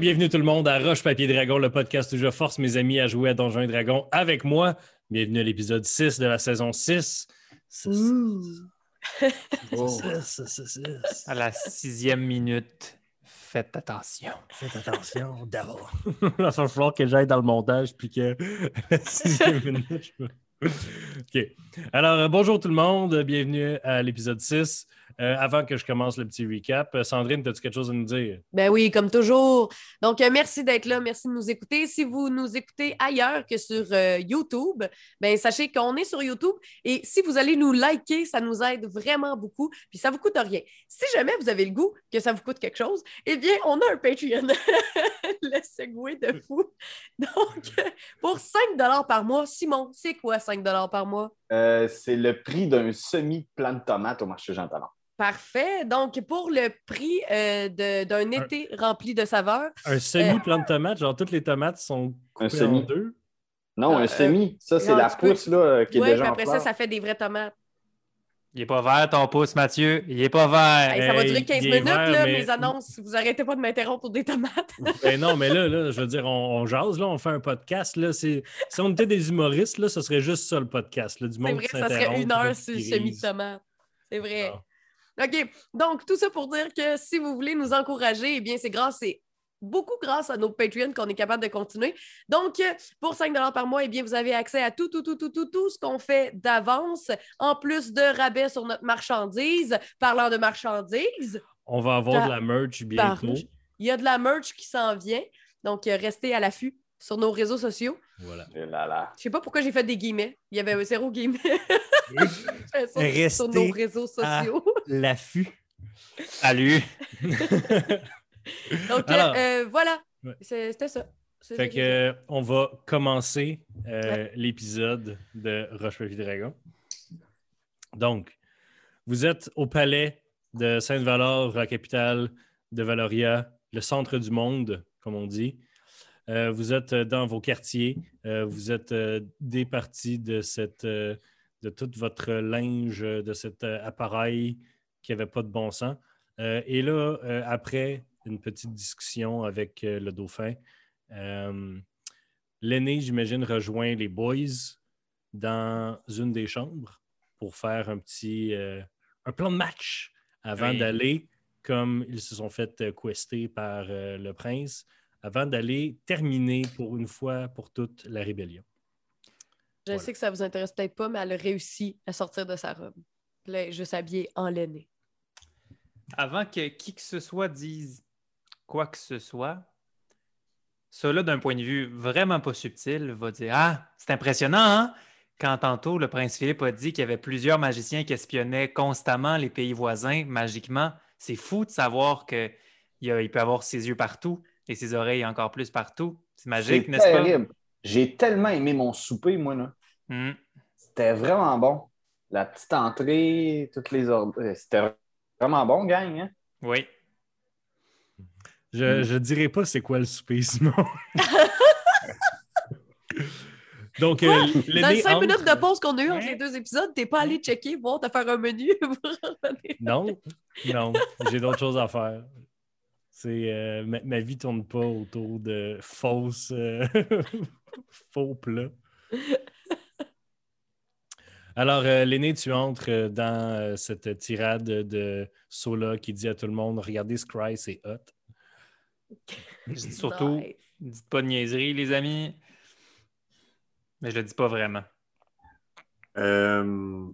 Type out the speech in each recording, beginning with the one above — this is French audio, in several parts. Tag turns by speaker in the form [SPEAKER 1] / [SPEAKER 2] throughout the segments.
[SPEAKER 1] bienvenue tout le monde à Roche Papier Dragon, le podcast où je force mes amis à jouer à Donjons et Dragons avec moi. Bienvenue à l'épisode 6 de la saison 6.
[SPEAKER 2] À la sixième minute, faites attention.
[SPEAKER 1] Faites attention, d'abord. Il va falloir que j'aille dans le montage puis que la sixième minute, je peux- OK. Alors, euh, bonjour tout le monde. Bienvenue à l'épisode 6. Euh, avant que je commence le petit recap, euh, Sandrine, as-tu quelque chose à nous dire?
[SPEAKER 3] Ben oui, comme toujours. Donc, euh, merci d'être là, merci de nous écouter. Si vous nous écoutez ailleurs que sur euh, YouTube, ben sachez qu'on est sur YouTube et si vous allez nous liker, ça nous aide vraiment beaucoup. Puis ça vous coûte rien. Si jamais vous avez le goût que ça vous coûte quelque chose, eh bien, on a un Patreon. le segway de fou. Donc, pour 5 par mois, Simon, c'est quoi 5 par mois?
[SPEAKER 4] Euh, c'est le prix d'un semi-plant de tomates au marché Jean Talon.
[SPEAKER 3] Parfait. Donc, pour le prix euh, de- d'un
[SPEAKER 1] Un-
[SPEAKER 3] été rempli de saveurs,
[SPEAKER 1] Un semi-plant de tomates, genre toutes les tomates sont coupées en
[SPEAKER 4] semi.
[SPEAKER 1] deux?
[SPEAKER 4] Non, un
[SPEAKER 3] euh,
[SPEAKER 4] semi. Ça, c'est la pousse là, qui est
[SPEAKER 3] ouais,
[SPEAKER 4] déjà
[SPEAKER 3] puis
[SPEAKER 4] en
[SPEAKER 3] après ça, ça fait des vraies tomates.
[SPEAKER 2] Il est pas vert ton pouce, Mathieu. Il est pas vert.
[SPEAKER 3] Hey, ça va durer 15
[SPEAKER 1] il est
[SPEAKER 3] minutes,
[SPEAKER 1] vert,
[SPEAKER 3] là,
[SPEAKER 1] mais-
[SPEAKER 3] mes annonces. Vous arrêtez pas de m'interrompre pour des tomates.
[SPEAKER 1] Ben non, mais là, là, je veux dire, on, on jase, là, on fait un podcast. Là, c'est- si on était des humoristes, là, ce serait juste ça le podcast. Là, du
[SPEAKER 3] C'est
[SPEAKER 1] monde
[SPEAKER 3] vrai,
[SPEAKER 1] qui
[SPEAKER 3] ça serait une heure sur le
[SPEAKER 1] des
[SPEAKER 3] semi de
[SPEAKER 1] crises.
[SPEAKER 3] tomate. C'est vrai.
[SPEAKER 1] Ah.
[SPEAKER 3] OK. Donc, tout ça pour dire que si vous voulez nous encourager, eh bien, c'est grâce, c'est beaucoup grâce à nos Patreons qu'on est capable de continuer. Donc, euh, pour 5 par mois, eh bien, vous avez accès à tout, tout, tout, tout, tout, tout ce qu'on fait d'avance, en plus de rabais sur notre marchandise. Parlant de marchandise,
[SPEAKER 1] On va avoir
[SPEAKER 3] Ta-
[SPEAKER 1] de la merch bientôt.
[SPEAKER 3] il y a de la merch qui s'en vient. Donc, euh, restez à l'affût sur nos réseaux sociaux.
[SPEAKER 1] Voilà.
[SPEAKER 4] Eh là là.
[SPEAKER 3] Je sais pas pourquoi j'ai fait des guillemets. Il y avait zéro guillemets.
[SPEAKER 1] Restez
[SPEAKER 3] sur nos réseaux
[SPEAKER 1] à-
[SPEAKER 3] sociaux.
[SPEAKER 1] L'affût.
[SPEAKER 2] Salut.
[SPEAKER 3] Donc, euh,
[SPEAKER 1] Alors.
[SPEAKER 3] euh, voilà.
[SPEAKER 1] Ouais.
[SPEAKER 3] C'était ça.
[SPEAKER 1] Fait que, euh, on va commencer euh,
[SPEAKER 3] Ouais.
[SPEAKER 1] l'épisode de Roche Dragon. Donc, vous êtes au palais de Sainte-Valore, la capitale de Valoria, le centre du monde, comme on dit. Euh, vous êtes dans vos quartiers, vous êtes départis de cette de tout votre linge, de cet appareil qui n'avait pas de bon sens. Et là, après une petite discussion avec euh, le dauphin, euh, L'aîné, j'imagine, rejoint les boys dans une des chambres pour faire un petit euh, un plan de match avant
[SPEAKER 2] Oui.
[SPEAKER 1] d'aller, comme ils se sont fait euh, quester par euh, le prince, avant d'aller terminer pour une fois pour toute la rébellion.
[SPEAKER 3] Je
[SPEAKER 1] Voilà.
[SPEAKER 3] sais que ça vous intéresse peut-être pas, mais elle a réussi à sortir de sa robe. Là, elle est juste habillée en lainée.
[SPEAKER 2] Avant que qui que ce soit dise quoi que ce soit, cela, d'un point de vue vraiment pas subtil, va dire Ah, c'est impressionnant, hein? Quand tantôt, le prince Philippe a dit qu'il y avait plusieurs magiciens qui espionnaient constamment les pays voisins magiquement. C'est fou de savoir qu'il il peut avoir ses yeux partout et ses oreilles encore plus partout. C'est magique,
[SPEAKER 4] C'est
[SPEAKER 2] n'est-ce pas?
[SPEAKER 4] terrible. J'ai tellement aimé mon souper, moi. là.
[SPEAKER 2] Hmm.
[SPEAKER 4] C'était vraiment bon. La petite entrée, toutes les ordres. euh, C'était vraiment bon, gang. Hein?
[SPEAKER 2] Oui.
[SPEAKER 1] Je
[SPEAKER 4] Mm.
[SPEAKER 1] ne dirais pas c'est quoi le souper. Donc, euh,
[SPEAKER 3] Dans les cinq
[SPEAKER 1] entre-
[SPEAKER 3] minutes de pause qu'on a eu entre les deux épisodes, t'es pas allé checker, voir, te faire un menu pour.
[SPEAKER 1] Non, non, j'ai d'autres choses à faire. C'est euh, ma, ma vie tourne pas autour de fausses euh, faux plats. Alors, l'aîné, tu entres dans cette tirade de Sola qui dit à tout le monde Regardez Scry, c'est hot.
[SPEAKER 2] Je dis surtout,
[SPEAKER 3] Nice.
[SPEAKER 2] dites pas de niaiserie, les amis. Mais je le dis pas vraiment.
[SPEAKER 5] Euh,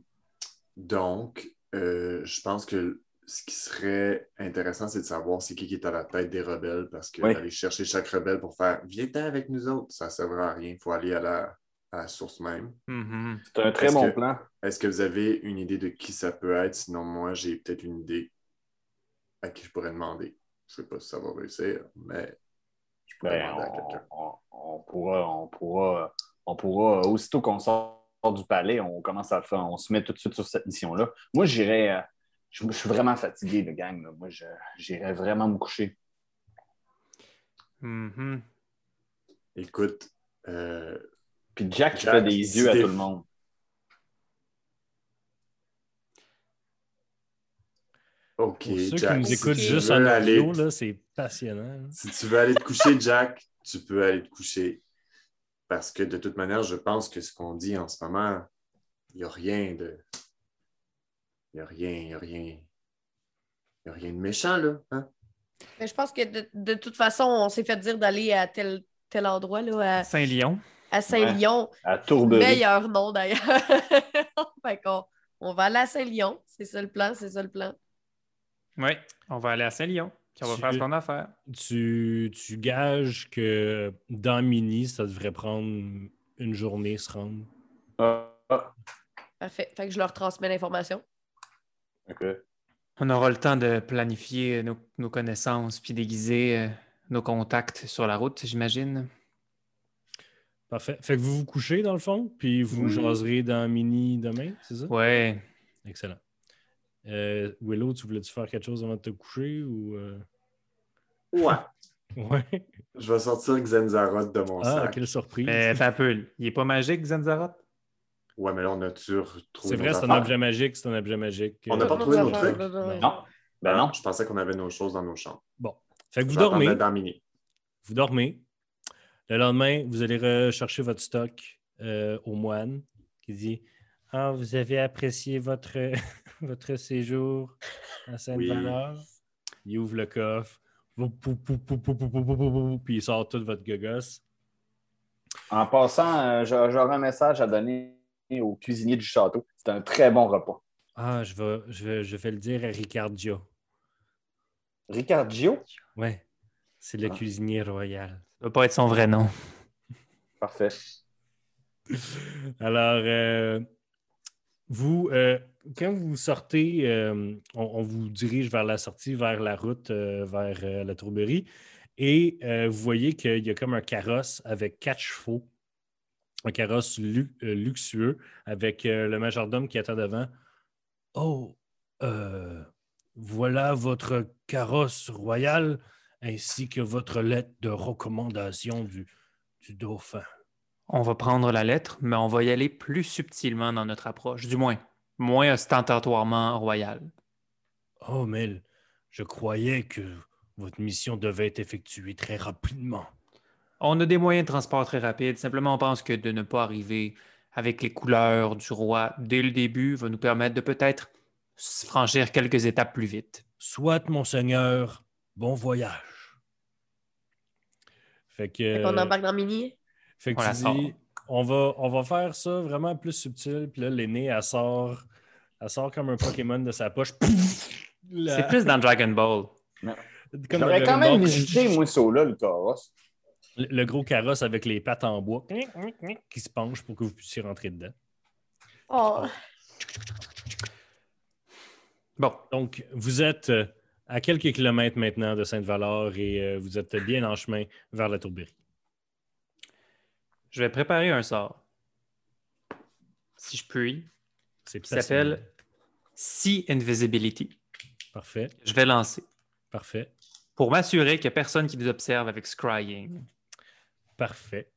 [SPEAKER 5] donc, euh, je pense que ce qui serait intéressant, c'est de savoir c'est qui qui est à la tête des rebelles, parce que
[SPEAKER 4] Oui.
[SPEAKER 5] aller chercher chaque rebelle pour faire Viens-t'en avec nous autres, ça ne servira à rien. Il faut aller à la, à la source même.
[SPEAKER 2] Mhm.
[SPEAKER 4] C'est un très bon
[SPEAKER 5] que-
[SPEAKER 4] plan.
[SPEAKER 5] Est-ce que vous avez une idée de qui ça peut être? Sinon, moi, j'ai peut-être une idée à qui je pourrais demander. Je ne sais pas si ça va réussir, mais je pourrais
[SPEAKER 4] Ben,
[SPEAKER 5] demander à
[SPEAKER 4] on,
[SPEAKER 5] quelqu'un.
[SPEAKER 4] on- on pourra, on pourra, on pourra, aussitôt qu'on sort du palais, on commence à faire, on se met tout de suite sur cette mission-là. Moi, j'irais, euh, je, je suis vraiment fatigué, le gang. là. Moi, je- j'irais vraiment me coucher.
[SPEAKER 2] Mhm.
[SPEAKER 5] Écoute, euh,
[SPEAKER 4] Puis Jack, qui
[SPEAKER 5] Jack,
[SPEAKER 4] fait des yeux à tout le monde.
[SPEAKER 5] OK,
[SPEAKER 1] Pour ceux
[SPEAKER 5] Jack,
[SPEAKER 1] qui nous
[SPEAKER 5] si
[SPEAKER 1] écoutent
[SPEAKER 5] tu
[SPEAKER 1] juste
[SPEAKER 5] veux
[SPEAKER 1] en
[SPEAKER 5] aller-
[SPEAKER 1] audio, là, c'est passionnant.
[SPEAKER 5] Si tu veux aller te coucher, Jack, tu peux aller te coucher. Parce que de toute manière, je pense que ce qu'on dit en ce moment, il n'y a rien de. Il n'y a rien, il n'y a rien. Il n'y a rien de méchant, là. hein?
[SPEAKER 3] Mais je pense que de, de toute façon, on s'est fait dire d'aller à tel, tel endroit, là, à,
[SPEAKER 2] Saint-Lyon.
[SPEAKER 3] à Saint-Lyon.
[SPEAKER 4] À Tourberie.
[SPEAKER 3] Meilleur nom d'ailleurs. fait qu'on on va aller à Saint-Lyon. C'est ça le plan, c'est ça le plan.
[SPEAKER 2] Oui, on va aller à Saint-Lyon. Puis on va
[SPEAKER 1] Tu-
[SPEAKER 2] faire ce qu'on a à faire.
[SPEAKER 1] Tu, tu gages que dans Mini, ça devrait prendre une journée se rendre.
[SPEAKER 4] Ah, ah,
[SPEAKER 3] Parfait. Fait que je leur transmets l'information.
[SPEAKER 4] ok.
[SPEAKER 2] On aura le temps de planifier nos, nos connaissances puis déguiser euh, nos contacts sur la route, j'imagine.
[SPEAKER 1] Parfait. Fait que vous vous couchez dans le fond, puis vous
[SPEAKER 2] Oui.
[SPEAKER 1] jaserez dans Mini demain, c'est ça?
[SPEAKER 2] Ouais.
[SPEAKER 1] Excellent. Euh, Willow, tu voulais-tu faire quelque chose avant de te coucher ou. euh?
[SPEAKER 5] Ouais.
[SPEAKER 1] Ouais.
[SPEAKER 5] Je vais sortir Xenzaroth de mon
[SPEAKER 1] Ah,
[SPEAKER 5] sac.
[SPEAKER 1] quelle surprise.
[SPEAKER 2] Mais peu. Il est pas magique, Zanzaroth?
[SPEAKER 5] Ouais, mais là, on a-tu retrouvé
[SPEAKER 1] C'est vrai, c'est un objet magique, c'est un objet magique.
[SPEAKER 5] On n'a pas
[SPEAKER 1] Euh,
[SPEAKER 5] trouvé nos trucs?
[SPEAKER 4] Non. Ben non.
[SPEAKER 5] Je pensais qu'on avait nos choses dans nos chambres.
[SPEAKER 1] Bon. Fait que vous dormez.
[SPEAKER 5] d'être dans Mini.
[SPEAKER 1] Vous dormez. Le lendemain, vous allez rechercher votre stock euh, au moine qui dit ah, vous avez apprécié votre, séjour à Sainte-Valeur. Oui. Il ouvre le coffre. Puis il sort toute votre gogosse.
[SPEAKER 4] En passant, euh, j'aurai un message à donner au cuisinier du château. C'est un très bon repas.
[SPEAKER 1] Ah, je vais, le dire à Ricardio.
[SPEAKER 4] Ricardio?
[SPEAKER 1] Oui. C'est le
[SPEAKER 4] ah.
[SPEAKER 1] cuisinier royal.
[SPEAKER 2] Ça ne doit pas être son vrai nom.
[SPEAKER 4] Parfait.
[SPEAKER 1] Alors, euh, vous, euh, quand vous sortez, euh, on, vous dirige vers la sortie, vers la route, euh, vers la tourberie, et vous voyez qu'il y a comme un carrosse avec quatre chevaux, un carrosse lu- luxueux, avec le majordome qui attend devant. Oh, voilà votre carrosse royal, ainsi que votre lettre de recommandation du, du dauphin.
[SPEAKER 2] On va prendre la lettre, mais on va y aller plus subtilement dans notre approche. Du moins, moins ostentatoirement royal.
[SPEAKER 1] Oh, Mel, je croyais que votre mission devait être effectuée très rapidement.
[SPEAKER 2] On a des moyens de transport très rapides. Simplement, on pense que de ne pas arriver avec les couleurs du roi dès le début va nous permettre de peut-être franchir quelques étapes plus vite.
[SPEAKER 1] Soit, monseigneur, bon voyage. Fait que,
[SPEAKER 3] Fait qu'on embarque dans Mini.
[SPEAKER 1] Fait que
[SPEAKER 2] On
[SPEAKER 1] tu
[SPEAKER 2] sort.
[SPEAKER 1] dis, on va, on va faire ça vraiment plus subtil. Puis là, l'aîné, elle sort, elle sort comme un Pokémon de sa poche. La-
[SPEAKER 2] C'est plus dans Dragon Ball.
[SPEAKER 4] J'aurais quand même visité, moi, ça-là, le carrosse.
[SPEAKER 1] Le, le gros carrosse avec les pattes en bois qui se penche pour que vous puissiez rentrer dedans.
[SPEAKER 3] Oh.
[SPEAKER 2] Bon,
[SPEAKER 1] Donc, vous êtes euh, à quelques kilomètres maintenant de Sainte-Valeur et euh, vous êtes bien en chemin vers la Tourberie.
[SPEAKER 2] Je vais préparer un sort. Si je puis.
[SPEAKER 1] C'est
[SPEAKER 2] Qui s'appelle Sea Invisibility.
[SPEAKER 1] Parfait,
[SPEAKER 2] Je vais lancer
[SPEAKER 1] parfait,
[SPEAKER 2] pour m'assurer qu'il n'y a personne qui nous observe avec Scrying.
[SPEAKER 1] parfait.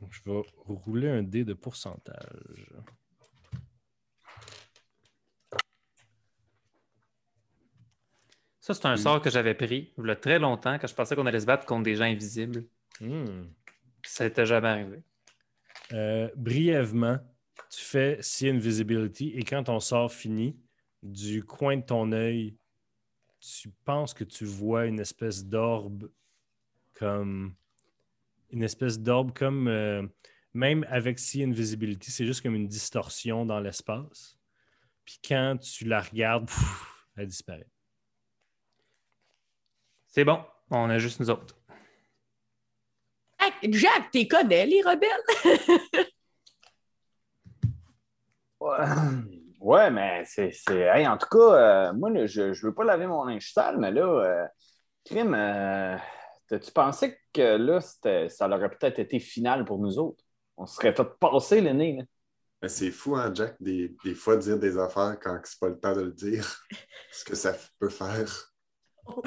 [SPEAKER 1] Donc, je vais rouler un dé de pourcentage.
[SPEAKER 2] Ça, c'est un sort que j'avais pris il y a très longtemps quand je pensais qu'on allait se battre contre des gens invisibles.
[SPEAKER 1] Hmm.
[SPEAKER 2] Ça n'était jamais arrivé?
[SPEAKER 1] Euh, brièvement, tu fais See Invisibility et quand ton sort finit, du coin de ton œil, tu penses que tu vois une espèce d'orbe comme. Une espèce d'orbe comme. euh, même avec See Invisibility, c'est juste comme une distorsion dans l'espace. Puis quand tu la regardes, pff, elle disparaît.
[SPEAKER 2] C'est bon, on a juste nous autres.
[SPEAKER 3] Jack, t'es connais, les rebelles?
[SPEAKER 4] Ouais, Ouais, mais c'est. c'est- hey, en tout cas, euh, moi, là, je ne veux pas laver mon linge sale, mais là, euh, crime, euh, t'as-tu pensé que là, c'était- ça aurait peut-être été final pour nous autres? On se serait fait passer le nez. là.
[SPEAKER 5] Mais c'est fou, hein, Jack, des, des fois dire des affaires quand c'est pas le temps de le dire. Ce que ça peut faire.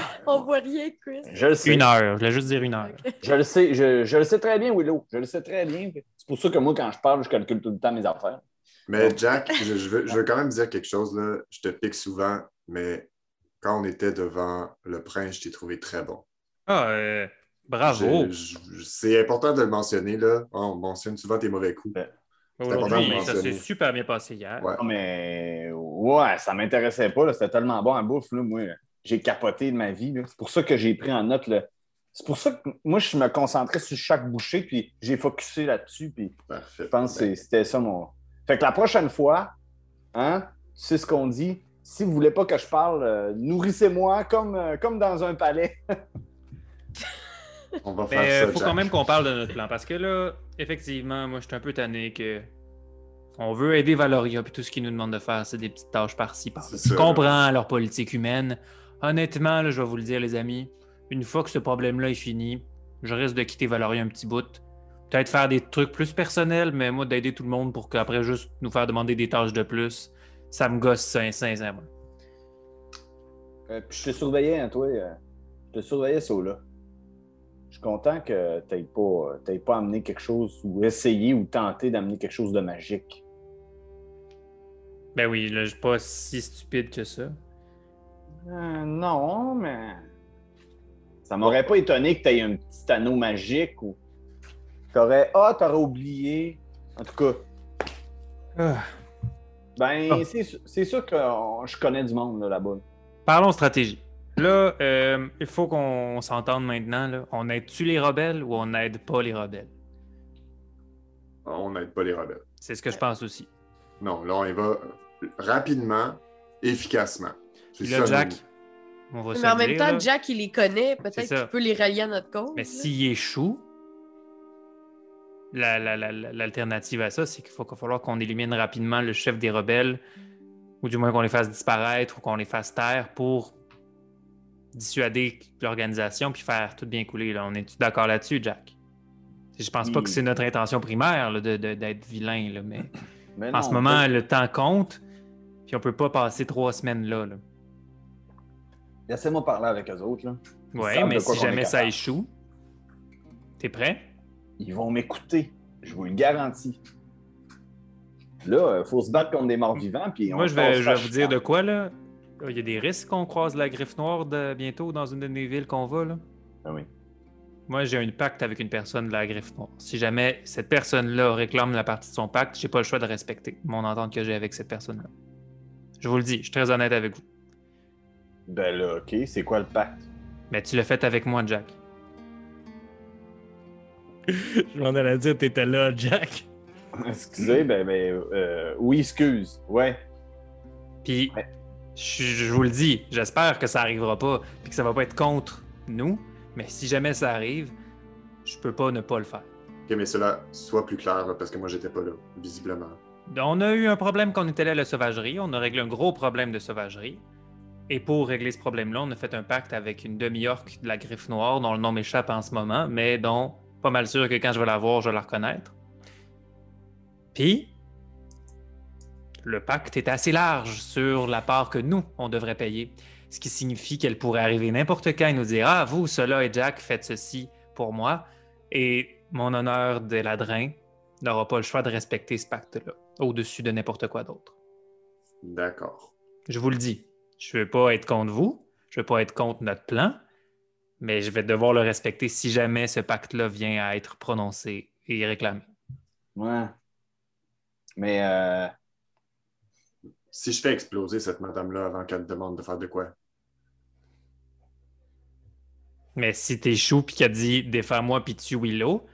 [SPEAKER 3] On voit rien, Chris.
[SPEAKER 4] Je le sais.
[SPEAKER 2] Une heure, je voulais juste dire une heure.
[SPEAKER 4] Je le sais, je, je le sais très bien, Willow. Je le sais très bien. C'est pour ça que moi, quand je parle, je calcule tout le temps mes affaires.
[SPEAKER 5] Mais Jack, je, je veux, je veux quand même dire quelque chose. Là. Je te pique souvent, mais quand on était devant le prince, je t'ai trouvé très bon.
[SPEAKER 2] Ah, euh, bravo.
[SPEAKER 5] C'est important de le mentionner, là. On mentionne souvent tes mauvais coups.
[SPEAKER 2] Aujourd'hui,
[SPEAKER 5] de
[SPEAKER 2] ça s'est super bien passé hier.
[SPEAKER 5] Ouais.
[SPEAKER 4] Non, mais ouais, ça m'intéressait pas. C'était tellement bon à bouffe. Là. Moi, j'ai capoté de ma vie. C'est pour ça que j'ai pris en note. le- C'est pour ça que moi, je me concentrais sur chaque bouchée, puis j'ai focusé là-dessus. Puis
[SPEAKER 5] Parfait.
[SPEAKER 4] je pense que c'est- c'était ça mon. Fait que la prochaine fois, hein, tu sais ce qu'on dit. Si vous voulez pas que je parle, euh, nourrissez-moi comme, euh, comme dans un palais.
[SPEAKER 5] On va faire
[SPEAKER 2] Mais
[SPEAKER 5] ça,
[SPEAKER 2] il faut
[SPEAKER 5] Jack.
[SPEAKER 2] quand même qu'on parle de notre plan. Parce que là, effectivement, moi, je suis un peu tanné que. On veut aider Valoria, puis tout ce qu'ils nous demandent de faire, c'est des petites tâches par-ci, par-là. Je comprends leur politique humaine. Honnêtement, là, je vais vous le dire, les amis, une fois que ce problème-là est fini, je risque de quitter Valoria un petit bout. Peut-être faire des trucs plus personnels, mais moi, d'aider tout le monde pour qu'après, juste nous faire demander des tâches de plus, ça me gosse sin- sincèrement.
[SPEAKER 4] Euh, puis je te surveillais, hein, toi. euh, je te surveillais, ça là. Je suis content que tu pas, t'aies pas amené quelque chose ou essayé ou tenté d'amener quelque chose de magique.
[SPEAKER 2] Ben oui, là, je suis pas si stupide que ça.
[SPEAKER 4] Euh, non, mais. Ça m'aurait pas étonné que tu aies un petit anneau magique ou. T'aurais. Ah, t'aurais oublié. En tout cas,
[SPEAKER 2] Ah.
[SPEAKER 4] ben,
[SPEAKER 2] Ah.
[SPEAKER 4] c'est sûr que euh, je connais du monde là, là-bas.
[SPEAKER 2] Parlons stratégie. Là, euh, il faut qu'on s'entende maintenant. Là. On aide-tu les rebelles ou on n'aide pas les rebelles?
[SPEAKER 5] On n'aide pas les rebelles.
[SPEAKER 2] C'est ce que je pense aussi.
[SPEAKER 5] Non, là, on y va rapidement, efficacement.
[SPEAKER 2] Puis là,
[SPEAKER 5] ça,
[SPEAKER 2] Jack,
[SPEAKER 5] nous.
[SPEAKER 2] on va
[SPEAKER 3] Mais
[SPEAKER 2] se
[SPEAKER 3] en même
[SPEAKER 2] dire,
[SPEAKER 3] temps,
[SPEAKER 2] là.
[SPEAKER 3] Jack, il les connaît. Peut-être qu'il peut les rallier à notre cause.
[SPEAKER 2] Mais s'il échoue, la- la- la- la- l'alternative à ça, c'est qu'il va falloir qu'on élimine rapidement le chef des rebelles, ou du moins qu'on les fasse disparaître ou qu'on les fasse taire pour dissuader l'organisation puis faire tout bien couler. Là. On est d'accord là-dessus, Jack? Je pense pas que c'est notre intention primaire là, de- de- d'être vilain, là, mais
[SPEAKER 4] Mais
[SPEAKER 2] en
[SPEAKER 4] non,
[SPEAKER 2] ce moment, le temps compte, puis on peut pas passer trois semaines là. là.
[SPEAKER 4] Laissez-moi parler avec eux autres. Là.
[SPEAKER 2] Ouais, mais si jamais ça échoue, t'es prêt?
[SPEAKER 4] Ils vont m'écouter. Je vous le garantis. Là, il faut se battre contre des morts vivants. Puis on
[SPEAKER 2] Moi, je vais, je vais vous dire de quoi, là. Il y a des risques qu'on croise la griffe noire de, bientôt dans une de nos villes qu'on va, là.
[SPEAKER 4] Ah oui.
[SPEAKER 2] Moi, j'ai un pacte avec une personne de la griffe noire. Si jamais cette personne-là réclame la partie de son pacte, j'ai pas le choix de respecter mon entente que j'ai avec cette personne-là. Je vous le dis, je suis très honnête avec vous.
[SPEAKER 4] Ben là, OK, c'est quoi le pacte?
[SPEAKER 2] Mais tu l'as fait avec moi, Jack.
[SPEAKER 1] Je m'en allais dire, t'étais là, Jack.
[SPEAKER 4] Excusez, ben, ben euh, oui, excuse. Ouais.
[SPEAKER 2] Puis,
[SPEAKER 4] Ouais.
[SPEAKER 2] je, je vous le dis, j'espère que ça arrivera pas, puis que ça va pas être contre nous. Mais si jamais ça arrive, je peux pas ne pas le faire.
[SPEAKER 5] Ok, mais cela soit plus clair, là, parce que moi, j'étais pas là, visiblement.
[SPEAKER 2] On a eu un problème quand on était allé à la sauvagerie. On a réglé un gros problème de sauvagerie. Et pour régler ce problème-là, on a fait un pacte avec une demi-orque de la griffe noire, dont le nom m'échappe en ce moment, mais dont pas mal sûr que quand je vais la voir, je vais la reconnaître. Puis, le pacte est assez large sur la part que nous, on devrait payer. Ce qui signifie qu'elle pourrait arriver n'importe quand et nous dire Ah, vous, cela et Jack, faites ceci pour moi. Et mon honneur de ladrin n'aura pas le choix de respecter ce pacte-là, au-dessus de n'importe quoi d'autre.
[SPEAKER 5] D'accord.
[SPEAKER 2] Je vous le dis, je ne veux pas être contre vous, je ne veux pas être contre notre plan, mais je vais devoir le respecter si jamais ce pacte-là vient à être prononcé et réclamé.
[SPEAKER 4] Ouais. Mais euh,
[SPEAKER 5] Si je fais exploser cette madame-là avant qu'elle te demande de faire de quoi?
[SPEAKER 2] Mais si t'es chou puis qu'elle dit défends-moi puis tue Willow,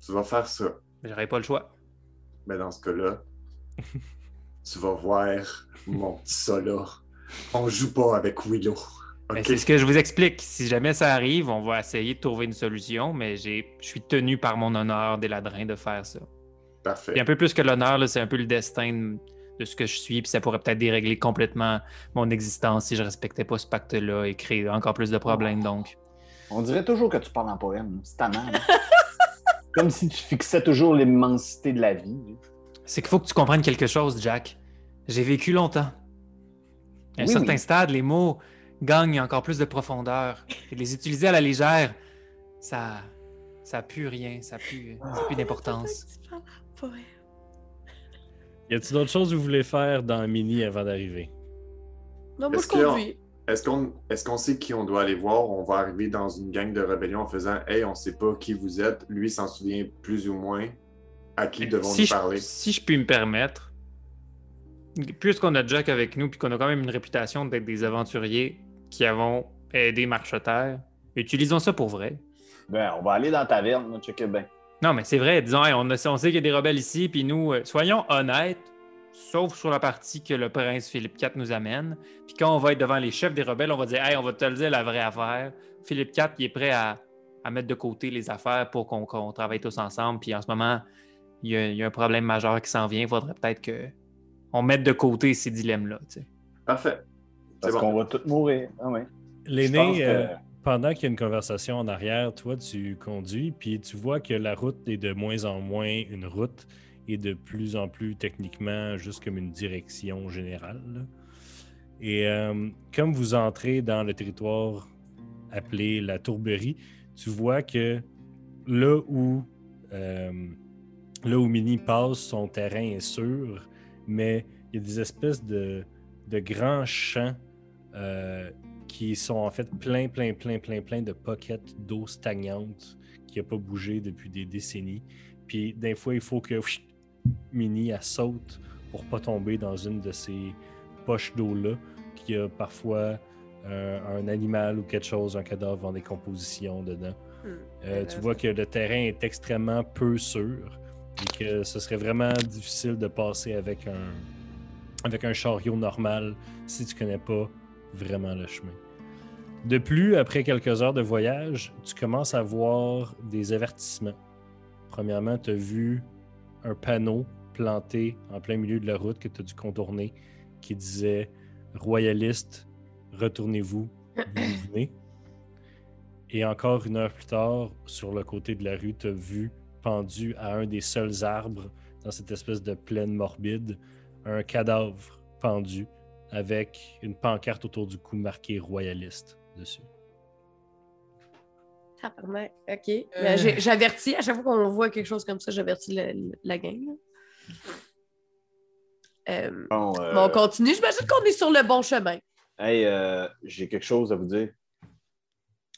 [SPEAKER 5] Tu vas faire ça.
[SPEAKER 2] j'aurai pas le choix.
[SPEAKER 5] Mais dans ce cas-là, tu vas voir mon petit Sola. On joue pas avec Willow. Ok?
[SPEAKER 2] C'est ce que je vous explique. Si jamais ça arrive, on va essayer de trouver une solution, mais j'ai, je suis tenu par mon honneur des ladrins de faire ça.
[SPEAKER 5] Parfait.
[SPEAKER 2] Puis un peu plus que l'honneur, là, c'est un peu le destin de ce que je suis, puis ça pourrait peut-être dérégler complètement mon existence si je respectais pas ce pacte-là et créer encore plus de problèmes. Donc,
[SPEAKER 4] on dirait toujours que tu parles en poème. C'est hein. Comme si tu fixais toujours l'immensité de la vie.
[SPEAKER 2] c'est qu'il faut que tu comprennes quelque chose, Jack. J'ai vécu longtemps. À un
[SPEAKER 4] Oui,
[SPEAKER 2] certain
[SPEAKER 4] oui.
[SPEAKER 2] stade, les mots gagnent encore plus de profondeur. Et les utiliser à la légère, ça, ça a plus rien, ça a plus, plus d'importance.
[SPEAKER 1] Y a-t-il d'autres choses que vous voulez faire dans Mini avant d'arriver?
[SPEAKER 3] Non, moi,
[SPEAKER 5] Est-ce
[SPEAKER 3] je
[SPEAKER 5] qu'on-
[SPEAKER 3] conduis.
[SPEAKER 5] Est-ce qu'on est qu'on sait qui on doit aller voir? On va arriver dans une gang de rébellion en faisant Hey, on sait pas qui vous êtes. Lui s'en souvient plus ou moins. À qui devons-nous
[SPEAKER 2] si je,
[SPEAKER 5] parler?
[SPEAKER 2] si je puis me permettre, puisqu'on a Jack avec nous, puis qu'on a quand même une réputation d'être des aventuriers qui avons aidé Marcheterre, utilisons ça pour vrai.
[SPEAKER 4] Ben, on va aller dans la taverne, checker bien.
[SPEAKER 2] Non, mais c'est vrai, disons, hey, on, a- on sait qu'il y a des rebelles ici, puis nous, euh, soyons honnêtes, sauf sur la partie que le prince Philippe IV nous amène. Puis quand on va être devant les chefs des rebelles, on va dire, hey, on va te le dire la vraie affaire. Philippe IV, il est prêt à, à mettre de côté les affaires pour qu'on travaille tous ensemble. Puis en ce moment, il y a, il y a un problème majeur qui s'en vient. Il faudrait peut-être que on mette de côté ces dilemmes-là. tu sais.
[SPEAKER 5] Parfait. C'est
[SPEAKER 4] Parce
[SPEAKER 5] bon.
[SPEAKER 4] qu'on va tous mourir. Ah
[SPEAKER 1] L'aîné,
[SPEAKER 4] que-
[SPEAKER 1] euh, pendant qu'il y a une conversation en arrière, toi, tu conduis, puis tu vois que la route est de moins en moins une route et de plus en plus techniquement juste comme une direction générale. là. Et euh, comme vous entrez dans le territoire appelé la Tourberie, tu vois que là où, euh, là où Mini passe, son terrain est sûr, mais il y a des espèces de, de grands champs euh, qui sont en fait plein, plein, plein, plein, plein de pockets d'eau stagnante qui n'a pas bougé depuis des décennies. Puis des fois, il faut que Mini elle saute pour pas tomber dans une de ces poches d'eau-là, qui a parfois euh, un animal ou quelque chose, un cadavre en décomposition dedans.
[SPEAKER 3] Hmm.
[SPEAKER 1] Euh, tu vois que le terrain est extrêmement peu sûr et que ce serait vraiment difficile de passer avec un, avec un chariot normal si tu connais pas vraiment le chemin. De plus, après quelques heures de voyage, tu commences à voir des avertissements. Premièrement, tu as vu un panneau planté en plein milieu de la route que tu as dû contourner qui disait Royaliste, retournez-vous, vous venez. Et encore une heure plus tard, sur le côté de la rue, tu as vu pendu à un des seuls arbres dans cette espèce de plaine morbide, un cadavre pendu avec une pancarte autour du cou marquée royaliste dessus.
[SPEAKER 3] Tabarnak, OK. Ben, j'ai- J'avertis, à chaque fois qu'on voit quelque chose comme ça, j'avertis le- la gang. Euh,
[SPEAKER 4] Bon, euh,
[SPEAKER 3] bon, on continue. J'imagine qu'on est sur le bon chemin.
[SPEAKER 4] hey, euh, j'ai quelque chose à vous dire.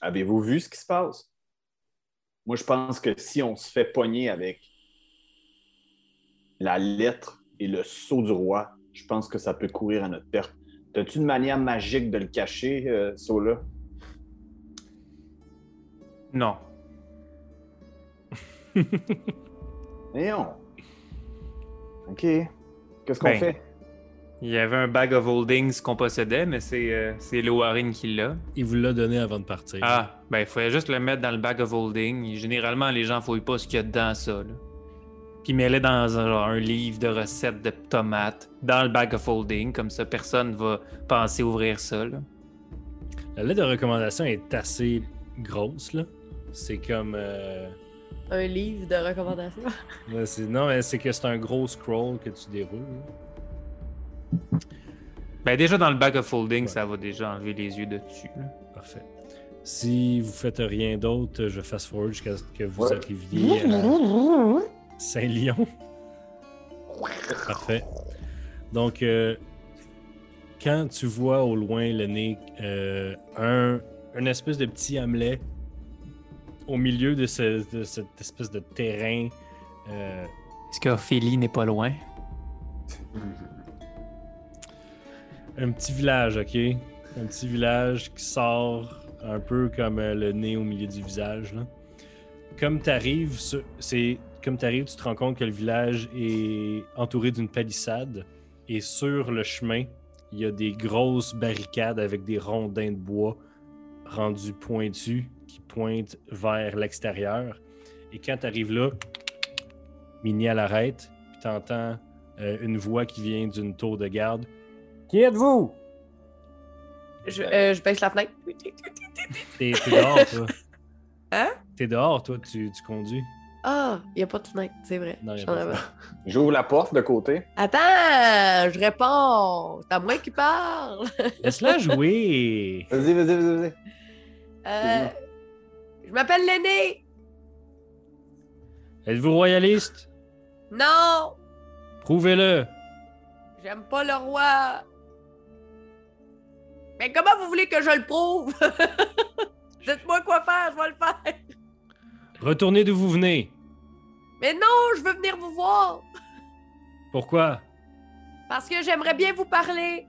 [SPEAKER 4] Avez-vous vu ce qui se passe? Moi, je pense que si on se fait pogner avec la lettre et le sceau du roi, je pense que ça peut courir à notre perte. As-tu une manière magique de le cacher, euh, ce sceau-là?
[SPEAKER 2] Non.
[SPEAKER 4] Voyons. OK. Qu'est-ce qu'on
[SPEAKER 2] Ben,
[SPEAKER 4] fait?
[SPEAKER 2] Il y avait un bag of holdings qu'on possédait, mais c'est euh, c'est Lowarin qui l'a.
[SPEAKER 1] Il vous l'a donné avant de partir.
[SPEAKER 2] Ah, ben il fallait juste le mettre dans le bag of holding. Généralement, les gens fouillent pas ce qu'il y a dedans ça. Là. Puis mêler dans un, genre, un livre de recettes de tomates dans le bag of holding, comme ça personne va penser ouvrir ça. Là.
[SPEAKER 1] La lettre de recommandation est assez grosse, là. C'est comme. euh,
[SPEAKER 3] Un livre de
[SPEAKER 1] c'est- non, mais c'est que c'est un gros scroll que tu déroules. là.
[SPEAKER 2] Ben déjà dans le bag of holding,
[SPEAKER 1] Ouais.
[SPEAKER 2] ça va déjà enlever les yeux de dessus. là.
[SPEAKER 1] Parfait. Si vous faites rien d'autre, je fast forward jusqu'à ce que vous
[SPEAKER 4] Ouais.
[SPEAKER 1] arriviez à Saint-Lyon. Parfait. Donc, euh, quand tu vois au loin le nez euh, un, une espèce de petit hamelet au milieu de, ce- de cette espèce de terrain, euh,
[SPEAKER 2] Est-ce qu'Ophélie n'est pas loin?
[SPEAKER 1] un petit village, ok? Un petit village qui sort un peu comme euh, le nez au milieu du visage. Là. Comme tu arrives, comme tu tu te rends compte que le village est entouré d'une palissade et sur le chemin, il y a des grosses barricades avec des rondins de bois rendus pointus qui pointent vers l'extérieur. Et quand tu arrives là, Mini elle arrête, puis tu entends une voix qui vient d'une tour de garde. Qui êtes-vous?
[SPEAKER 3] Je, euh, je baisse la fenêtre.
[SPEAKER 1] T'es t'es dehors, toi.
[SPEAKER 3] Hein?
[SPEAKER 1] T'es dehors, toi, tu, tu conduis.
[SPEAKER 3] Ah, il n'y a pas de fenêtre, c'est vrai.
[SPEAKER 1] Non, y a pas de
[SPEAKER 4] J'ouvre la porte de côté.
[SPEAKER 3] Attends, je réponds. C'est à moi qui parle.
[SPEAKER 1] Laisse-la jouer.
[SPEAKER 4] Vas-y, vas-y, vas-y, vas-y.
[SPEAKER 3] Euh, je m'appelle l'aîné.
[SPEAKER 1] Êtes-vous royaliste?
[SPEAKER 3] Non,
[SPEAKER 1] Prouvez-le.
[SPEAKER 3] j'aime pas le roi. Mais comment vous voulez que je le prouve? Dites-moi quoi faire, je vais le faire.
[SPEAKER 1] Retournez d'où vous venez.
[SPEAKER 3] Mais non, je veux venir vous voir.
[SPEAKER 1] Pourquoi?
[SPEAKER 3] Parce que j'aimerais bien vous parler.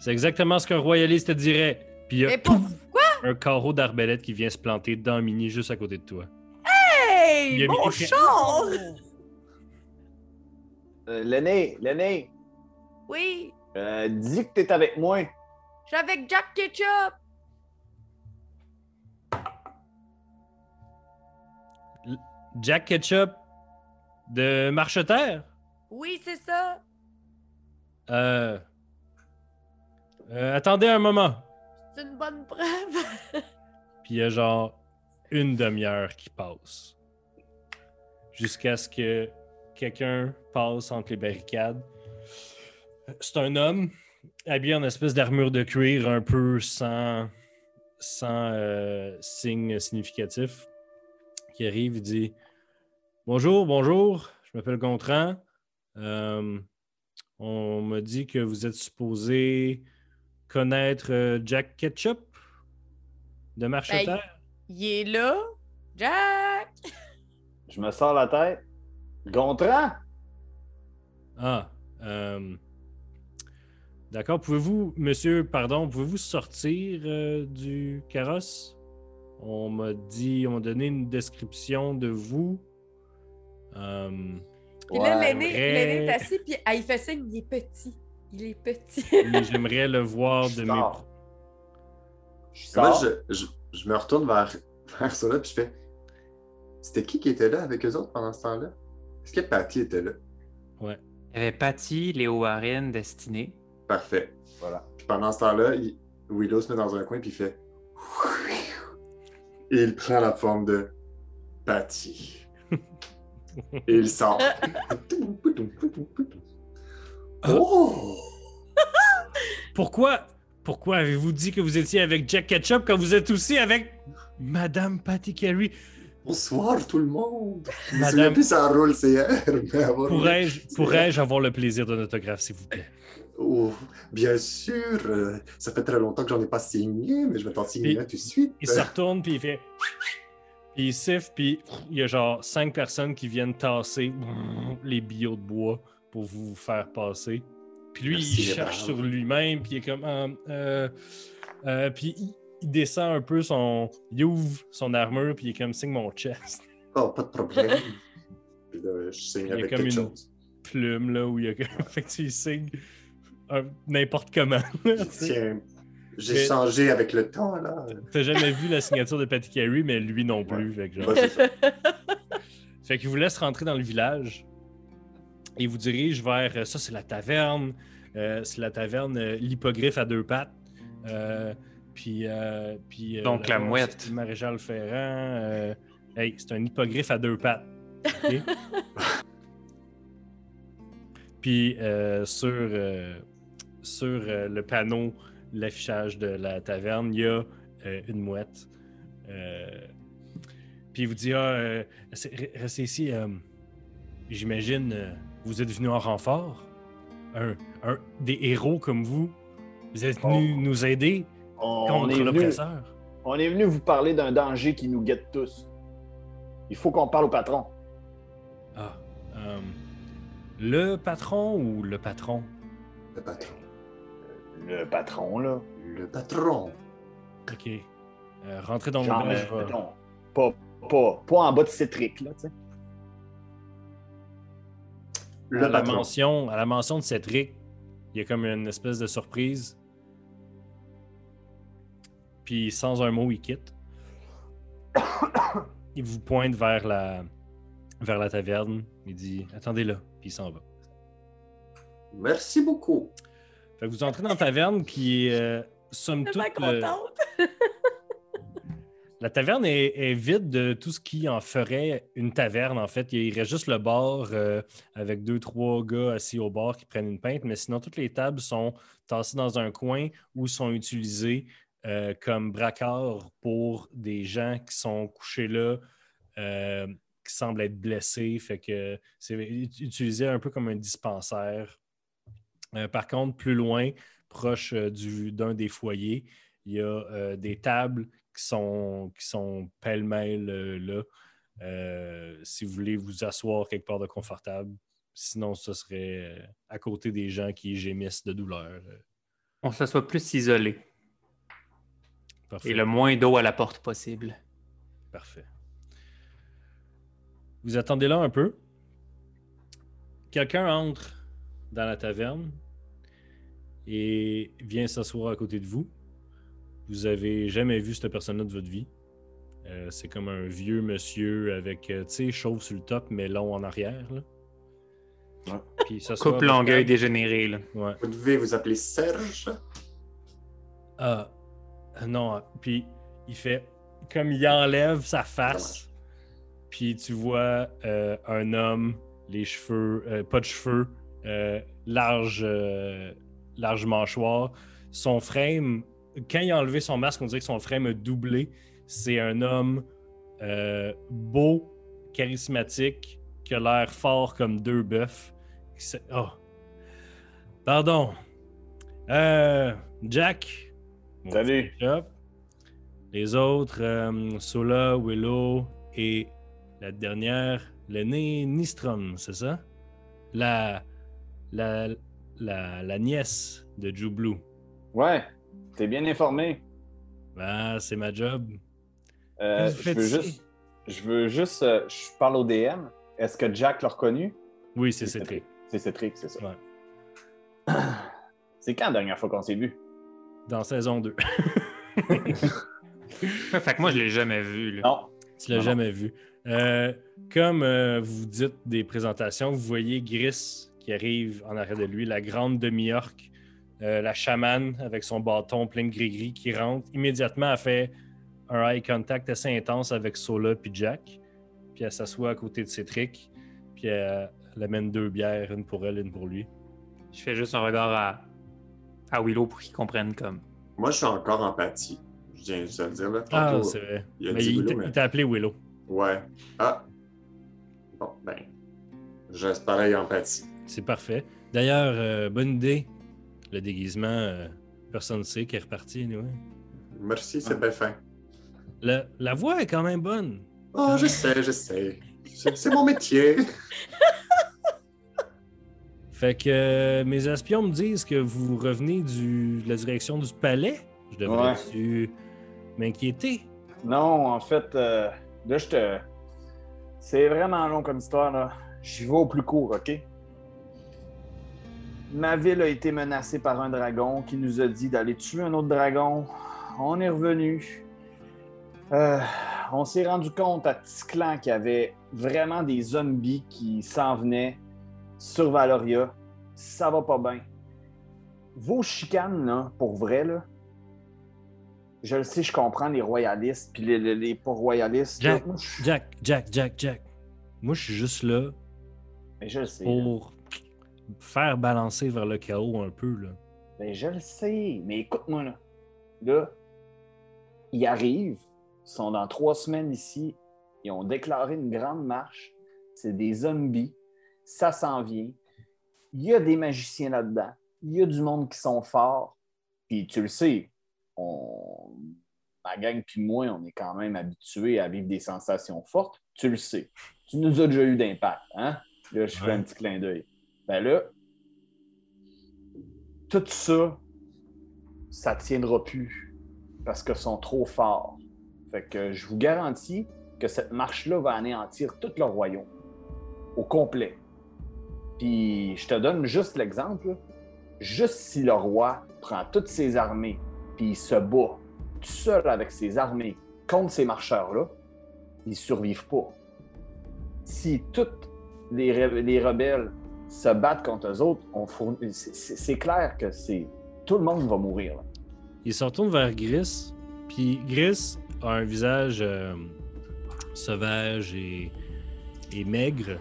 [SPEAKER 1] C'est exactement ce qu'un royaliste te dirait. Puis il y a
[SPEAKER 3] Mais pourquoi?
[SPEAKER 1] un carreau d'arbalète qui vient se planter dans Mini juste à côté de toi. Il y
[SPEAKER 3] Hey,
[SPEAKER 1] a
[SPEAKER 3] mon
[SPEAKER 1] fait-
[SPEAKER 3] char!
[SPEAKER 4] Euh, L'aîné, l'aîné,
[SPEAKER 3] Oui,
[SPEAKER 4] euh, dis que t'es avec moi.
[SPEAKER 3] Je suis avec Jack Ketchup.
[SPEAKER 1] Jack Ketchup de Marcheterre?
[SPEAKER 3] Oui, c'est ça.
[SPEAKER 1] Euh... euh, attendez un moment.
[SPEAKER 3] C'est une bonne preuve.
[SPEAKER 1] Puis il y a genre une demi-heure qui passe. Jusqu'à ce que quelqu'un passe entre les barricades. C'est un homme habillé en espèce d'armure de cuir un peu sans, sans euh, signe significatif qui arrive et dit Bonjour, bonjour, je m'appelle Gontran. Euh, on m'a dit que vous êtes supposé connaître euh, Jack Ketchup de Marcheterre.
[SPEAKER 3] Il est là. Jack!
[SPEAKER 4] Je me sors la tête. Gontran?
[SPEAKER 1] Ah, euh, d'accord. Pouvez-vous, monsieur, pardon, pouvez-vous sortir euh, du carrosse? On m'a dit, on m'a donné une description de vous. Euh,
[SPEAKER 3] Puis là,
[SPEAKER 4] Ouais,
[SPEAKER 3] l'aîné est assis, puis ah, il fait signe, il est petit. Il est petit.
[SPEAKER 1] et J'aimerais le voir
[SPEAKER 4] Je
[SPEAKER 1] de mes.
[SPEAKER 4] sors. Je
[SPEAKER 5] Moi, je, je, je me retourne vers, vers ça là, puis je fais C'était qui qui était là avec eux autres pendant ce temps-là? Est-ce que Patty était là?
[SPEAKER 2] Il y avait Patty, Léo Warren, Destinée.
[SPEAKER 5] Parfait.
[SPEAKER 4] Voilà.
[SPEAKER 5] Puis pendant ce temps-là, il- Willow se met dans un coin, puis il fait Et il prend la forme de Patty. Et il sort. oh
[SPEAKER 1] Pourquoi, pourquoi avez-vous dit que vous étiez avec Jack Ketchup quand vous êtes aussi avec Madame Patty Carey?
[SPEAKER 5] Bonsoir tout le monde.
[SPEAKER 1] Madame-
[SPEAKER 5] plus ça roule avoir-
[SPEAKER 1] Pourrais-je pourrais avoir le plaisir d'un autographe, s'il vous plaît?
[SPEAKER 5] Oh, bien sûr. euh, ça fait très longtemps que j'en ai pas signé, mais je vais t'en signer un tout de suite.
[SPEAKER 1] Il se retourne, puis il fait. Puis il siffle, puis il y a genre cinq personnes qui viennent tasser les billots de bois pour vous faire passer. Puis lui,
[SPEAKER 5] Merci,
[SPEAKER 1] il cherche sur lui-même, puis il est comme. Ah, euh, euh, puis il, il descend un peu son. Il ouvre son armure, puis il est comme signe mon chest.
[SPEAKER 5] Oh, pas de problème. Puis là, je signe
[SPEAKER 1] Il y a
[SPEAKER 5] avec
[SPEAKER 1] comme une-
[SPEAKER 5] chose.
[SPEAKER 1] Plume, là, où il y a comme. fait que tu signes n'importe comment.
[SPEAKER 5] Tiens, j'ai
[SPEAKER 1] Mais-
[SPEAKER 5] changé avec le temps, là.
[SPEAKER 1] T'as jamais vu la signature de Patty Carey, mais lui non plus. Fait que genre-
[SPEAKER 5] Ouais, ça.
[SPEAKER 1] Fait qu'il vous laisse rentrer dans le village et vous dirige vers. euh, Ça, c'est la taverne. Euh, c'est la taverne euh, l'hippogriffe à deux pattes. Euh, puis. euh, puis euh,
[SPEAKER 2] Donc, la mouette.
[SPEAKER 1] Maréchal Ferrand. euh, hey, c'est un hippogriffe à deux pattes. ok? puis euh, sur, euh, sur euh, le panneau, l'affichage de la taverne, il y a euh, une mouette. Euh, puis il vous dit, ah, euh, restez- ici. euh, J'imagine, euh, vous êtes venu en renfort? Un, un- des héros comme vous. Vous êtes venu
[SPEAKER 4] Oh.
[SPEAKER 1] nous aider
[SPEAKER 4] On,
[SPEAKER 1] contre l'oppresseur?
[SPEAKER 4] on est venu vous parler d'un danger qui nous guette tous. Il faut qu'on parle au patron.
[SPEAKER 1] Ah, euh, le patron ou le patron?
[SPEAKER 5] Le patron.
[SPEAKER 4] Le patron, là.
[SPEAKER 5] Le patron.
[SPEAKER 1] Ok. Euh, rentrez dans
[SPEAKER 4] Genre,
[SPEAKER 1] le
[SPEAKER 4] euh, pas, pas, pas en bas de Citric, là, tu sais.
[SPEAKER 5] Le
[SPEAKER 1] à, la
[SPEAKER 5] patron.
[SPEAKER 1] mention, à la mention de Cédric, il y a comme une espèce de surprise. Puis sans un mot, il quitte. il vous pointe vers la, vers la taverne. Il dit Attendez là, puis il s'en va.
[SPEAKER 5] Merci beaucoup.
[SPEAKER 1] Fait que vous entrez dans la taverne qui est, euh, somme toute. euh,
[SPEAKER 3] contente.
[SPEAKER 1] La taverne est, est vide de tout ce qui en ferait une taverne, en fait. Il reste juste le bar euh, avec deux, trois gars assis au bar qui prennent une pinte, mais sinon, toutes les tables sont tassées dans un coin ou sont utilisées euh, comme braqueurs pour des gens qui sont couchés là, euh, qui semblent être blessés. Fait que c'est ut- utilisé un peu comme un dispensaire. Euh, par contre, plus loin, proche euh, du- d'un des foyers. Il y a euh, des tables qui sont, qui sont pêle-mêle là. Si vous voulez vous asseoir quelque part de confortable. Sinon, ce serait à côté des gens qui gémissent de douleur.
[SPEAKER 2] On s'assoit plus isolé
[SPEAKER 1] Parfait.
[SPEAKER 2] et le moins d'eau à la porte possible.
[SPEAKER 1] Parfait. Vous attendez là un peu. Quelqu'un entre dans la taverne et vient s'asseoir à côté de vous. Vous avez jamais vu cette personne-là de votre vie. Euh, c'est comme un vieux monsieur avec, euh, tu sais, chauve sur le top, mais long en arrière. Là.
[SPEAKER 4] Ouais.
[SPEAKER 1] Puis
[SPEAKER 2] Coupe longueuil dégénéré. Là.
[SPEAKER 1] Ouais.
[SPEAKER 5] Vous devez vous appeler Serge.
[SPEAKER 1] Ah, non. Puis il fait comme il enlève sa face. Puis tu vois euh, un homme, les cheveux, euh, pas de cheveux, euh, large, euh, large mâchoire. Son frame, quand il a enlevé son masque, on dirait que son frame a doublé. C'est un homme euh, beau, charismatique, qui a l'air fort comme deux bœufs. Oh. Pardon. Euh, Jack.
[SPEAKER 4] Salut.
[SPEAKER 1] Les autres, euh, Sola, Willow et la dernière, l'aînée Nistrom, c'est ça? La, la, la, la nièce de Joe Blue.
[SPEAKER 4] Ouais, t'es bien informé.
[SPEAKER 1] Ah, c'est ma job.
[SPEAKER 4] Euh, je veux juste, je veux juste, euh, je parle au DM. Est-ce que Jack l'a reconnu?
[SPEAKER 1] Oui, c'est Cétric.
[SPEAKER 4] C'est Cétric, c'est ça.
[SPEAKER 1] Ouais.
[SPEAKER 4] C'est quand la dernière fois qu'on s'est vu?
[SPEAKER 1] Dans saison 2.
[SPEAKER 2] Ouais, fait que moi, je l'ai jamais vu. Là.
[SPEAKER 4] Non.
[SPEAKER 1] Tu l'as jamais vu. Euh, comme euh, vous dites des présentations, vous voyez Gris qui arrive en arrière de lui, la grande demi-orque, euh, la chamane avec son bâton plein de gris-gris qui rentre. Immédiatement, elle fait un eye contact assez intense avec Sola puis Jack. Puis elle s'assoit à côté de Cétric. Puis elle, elle amène deux bières, une pour elle, une pour lui.
[SPEAKER 2] Je fais juste un regard à, à Willow pour qu'il comprenne comme.
[SPEAKER 5] Moi, je suis encore empathie. Je viens juste de le dire. Là.
[SPEAKER 1] Ah, c'est vrai.
[SPEAKER 5] il a
[SPEAKER 1] Mais
[SPEAKER 5] dit
[SPEAKER 1] il
[SPEAKER 5] Willow,
[SPEAKER 1] t'a-
[SPEAKER 5] mais-
[SPEAKER 1] il t'a appelé Willow.
[SPEAKER 5] Ouais. Ah. Bon, ben. Je reste pareil empathie.
[SPEAKER 1] C'est parfait. D'ailleurs, euh, bonne idée. Le déguisement, euh, personne ne sait qui est reparti. anyway.
[SPEAKER 5] Merci, c'est
[SPEAKER 4] Ah.
[SPEAKER 5] bien fin.
[SPEAKER 1] La, la voix est quand même bonne.
[SPEAKER 5] Oh, je sais, je sais. C'est mon métier.
[SPEAKER 1] Fait que euh, mes espions me disent que vous revenez du, de la direction du palais. Je devrais-tu m'inquiéter?
[SPEAKER 4] Non, en fait, euh, là, je te. C'est vraiment long comme histoire, là. J'y vais au plus court, OK? Ma ville a été menacée par un dragon qui nous a dit d'aller tuer un autre dragon. On est revenu. Euh, on s'est rendu compte à Ticlan qu'il y avait vraiment des zombies qui s'en venaient sur Valoria. Ça va pas bien. Vos chicanes, là, pour vrai, là, je le sais, je comprends les royalistes puis les, les, les pas royalistes. là.
[SPEAKER 1] Jack,
[SPEAKER 4] Moi, je-
[SPEAKER 1] Jack, Jack, Jack, Jack. Moi, je suis juste là
[SPEAKER 4] Mais je le sais. là.
[SPEAKER 1] Faire balancer vers le chaos un peu. Là.
[SPEAKER 4] Ben, je le sais. Mais écoute-moi, là. Là, ils arrivent, ils sont dans trois semaines ici. Ils ont déclaré une grande marche. C'est des zombies. Ça s'en vient. Il y a des magiciens là-dedans. Il y a du monde qui sont forts. Puis tu le sais, on... ma gang puis moi, on est quand même habitués à vivre des sensations fortes. Tu le sais. Tu nous as déjà eu d'impact. Hein? Là, je fais
[SPEAKER 1] Ouais.
[SPEAKER 4] un petit clin d'œil. Ben là, tout ça, ça tiendra plus parce qu'ils sont trop forts. Fait que je vous garantis que cette marche-là va anéantir tout le royaume au complet. Puis je te donne juste l'exemple. Juste si le roi prend toutes ses armées puis il se bat tout seul avec ses armées contre ces marcheurs-là, ils survivent pas. Si toutes les rebelles se battent contre eux autres, on fournit- c'est- clair que c'est tout le monde va mourir. là.
[SPEAKER 1] Il se retourne vers Gris, puis Gris a un visage euh, sauvage et, et maigre.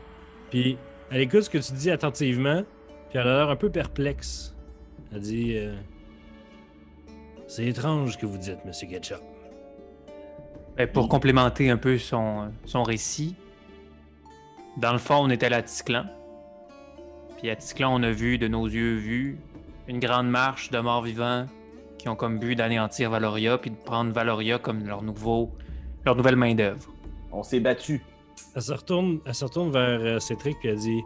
[SPEAKER 1] Puis elle écoute ce que tu dis attentivement, puis elle a l'air un peu perplexe. Elle dit euh, C'est étrange ce que vous dites, Monsieur Ketchup.
[SPEAKER 2] Ben, pour complémenter un peu son, son récit, dans le fond, on était à la Ticlan. Puis à Ticlan, on a vu de nos yeux vus une grande marche de morts vivants qui ont comme but d'anéantir Valoria puis de prendre Valoria comme leur nouveau leur nouvelle main-d'œuvre.
[SPEAKER 4] On s'est battu.
[SPEAKER 1] Elle se retourne, elle se retourne vers euh, Cétric puis elle dit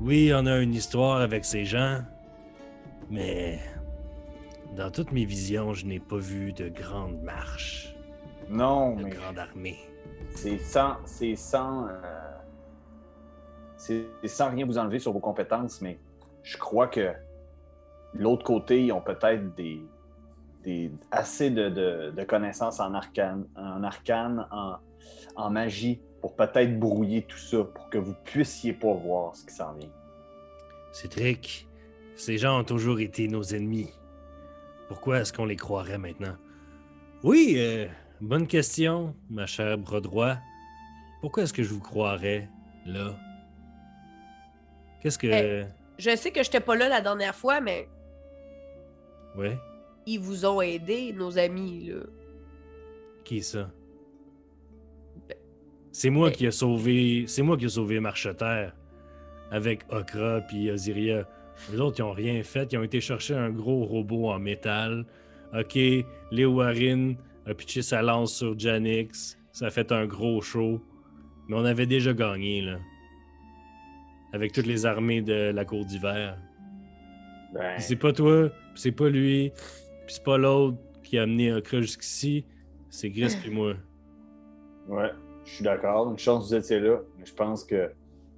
[SPEAKER 1] Oui, on a une histoire avec ces gens, mais dans toutes mes visions, je n'ai pas vu de grande marche,
[SPEAKER 4] Non,
[SPEAKER 1] de
[SPEAKER 4] mais
[SPEAKER 1] grande armée.
[SPEAKER 4] c'est sans, c'est sans, euh, c'est sans rien vous enlever sur vos compétences, mais je crois que l'autre côté, ils ont peut-être des, assez de, connaissances en arcane, en, magie, pour peut-être brouiller tout ça, pour que vous puissiez pas voir ce qui s'en vient.
[SPEAKER 1] Cétric, ces gens ont toujours été nos ennemis. Pourquoi est-ce qu'on les croirait maintenant? Oui, euh, bonne question, ma chère Brodroit. Pourquoi est-ce que je vous croirais là? Qu'est-ce que.
[SPEAKER 3] Eh. Je sais que j'étais pas là la dernière fois, mais
[SPEAKER 1] Ouais,
[SPEAKER 3] ils vous ont aidé, nos amis, là.
[SPEAKER 1] qui ça? C'est moi
[SPEAKER 3] ben-
[SPEAKER 1] qui ai sauvé. C'est moi qui ai sauvé Marcheterre avec Okra puis Osiria. Les autres, ils ont rien fait. Ils ont été chercher un gros robot en métal. Ok, Léo Warren a pitché sa lance sur Janix. Ça a fait un gros show. Mais on avait déjà gagné, là. Avec toutes les armées de la cour d'hiver.
[SPEAKER 4] Ben,
[SPEAKER 1] c'est pas toi, c'est pas lui, puis c'est pas l'autre qui a amené Okra jusqu'ici. C'est Gris puis moi.
[SPEAKER 4] ouais, je suis d'accord. Une chance que vous étiez là, mais je pense que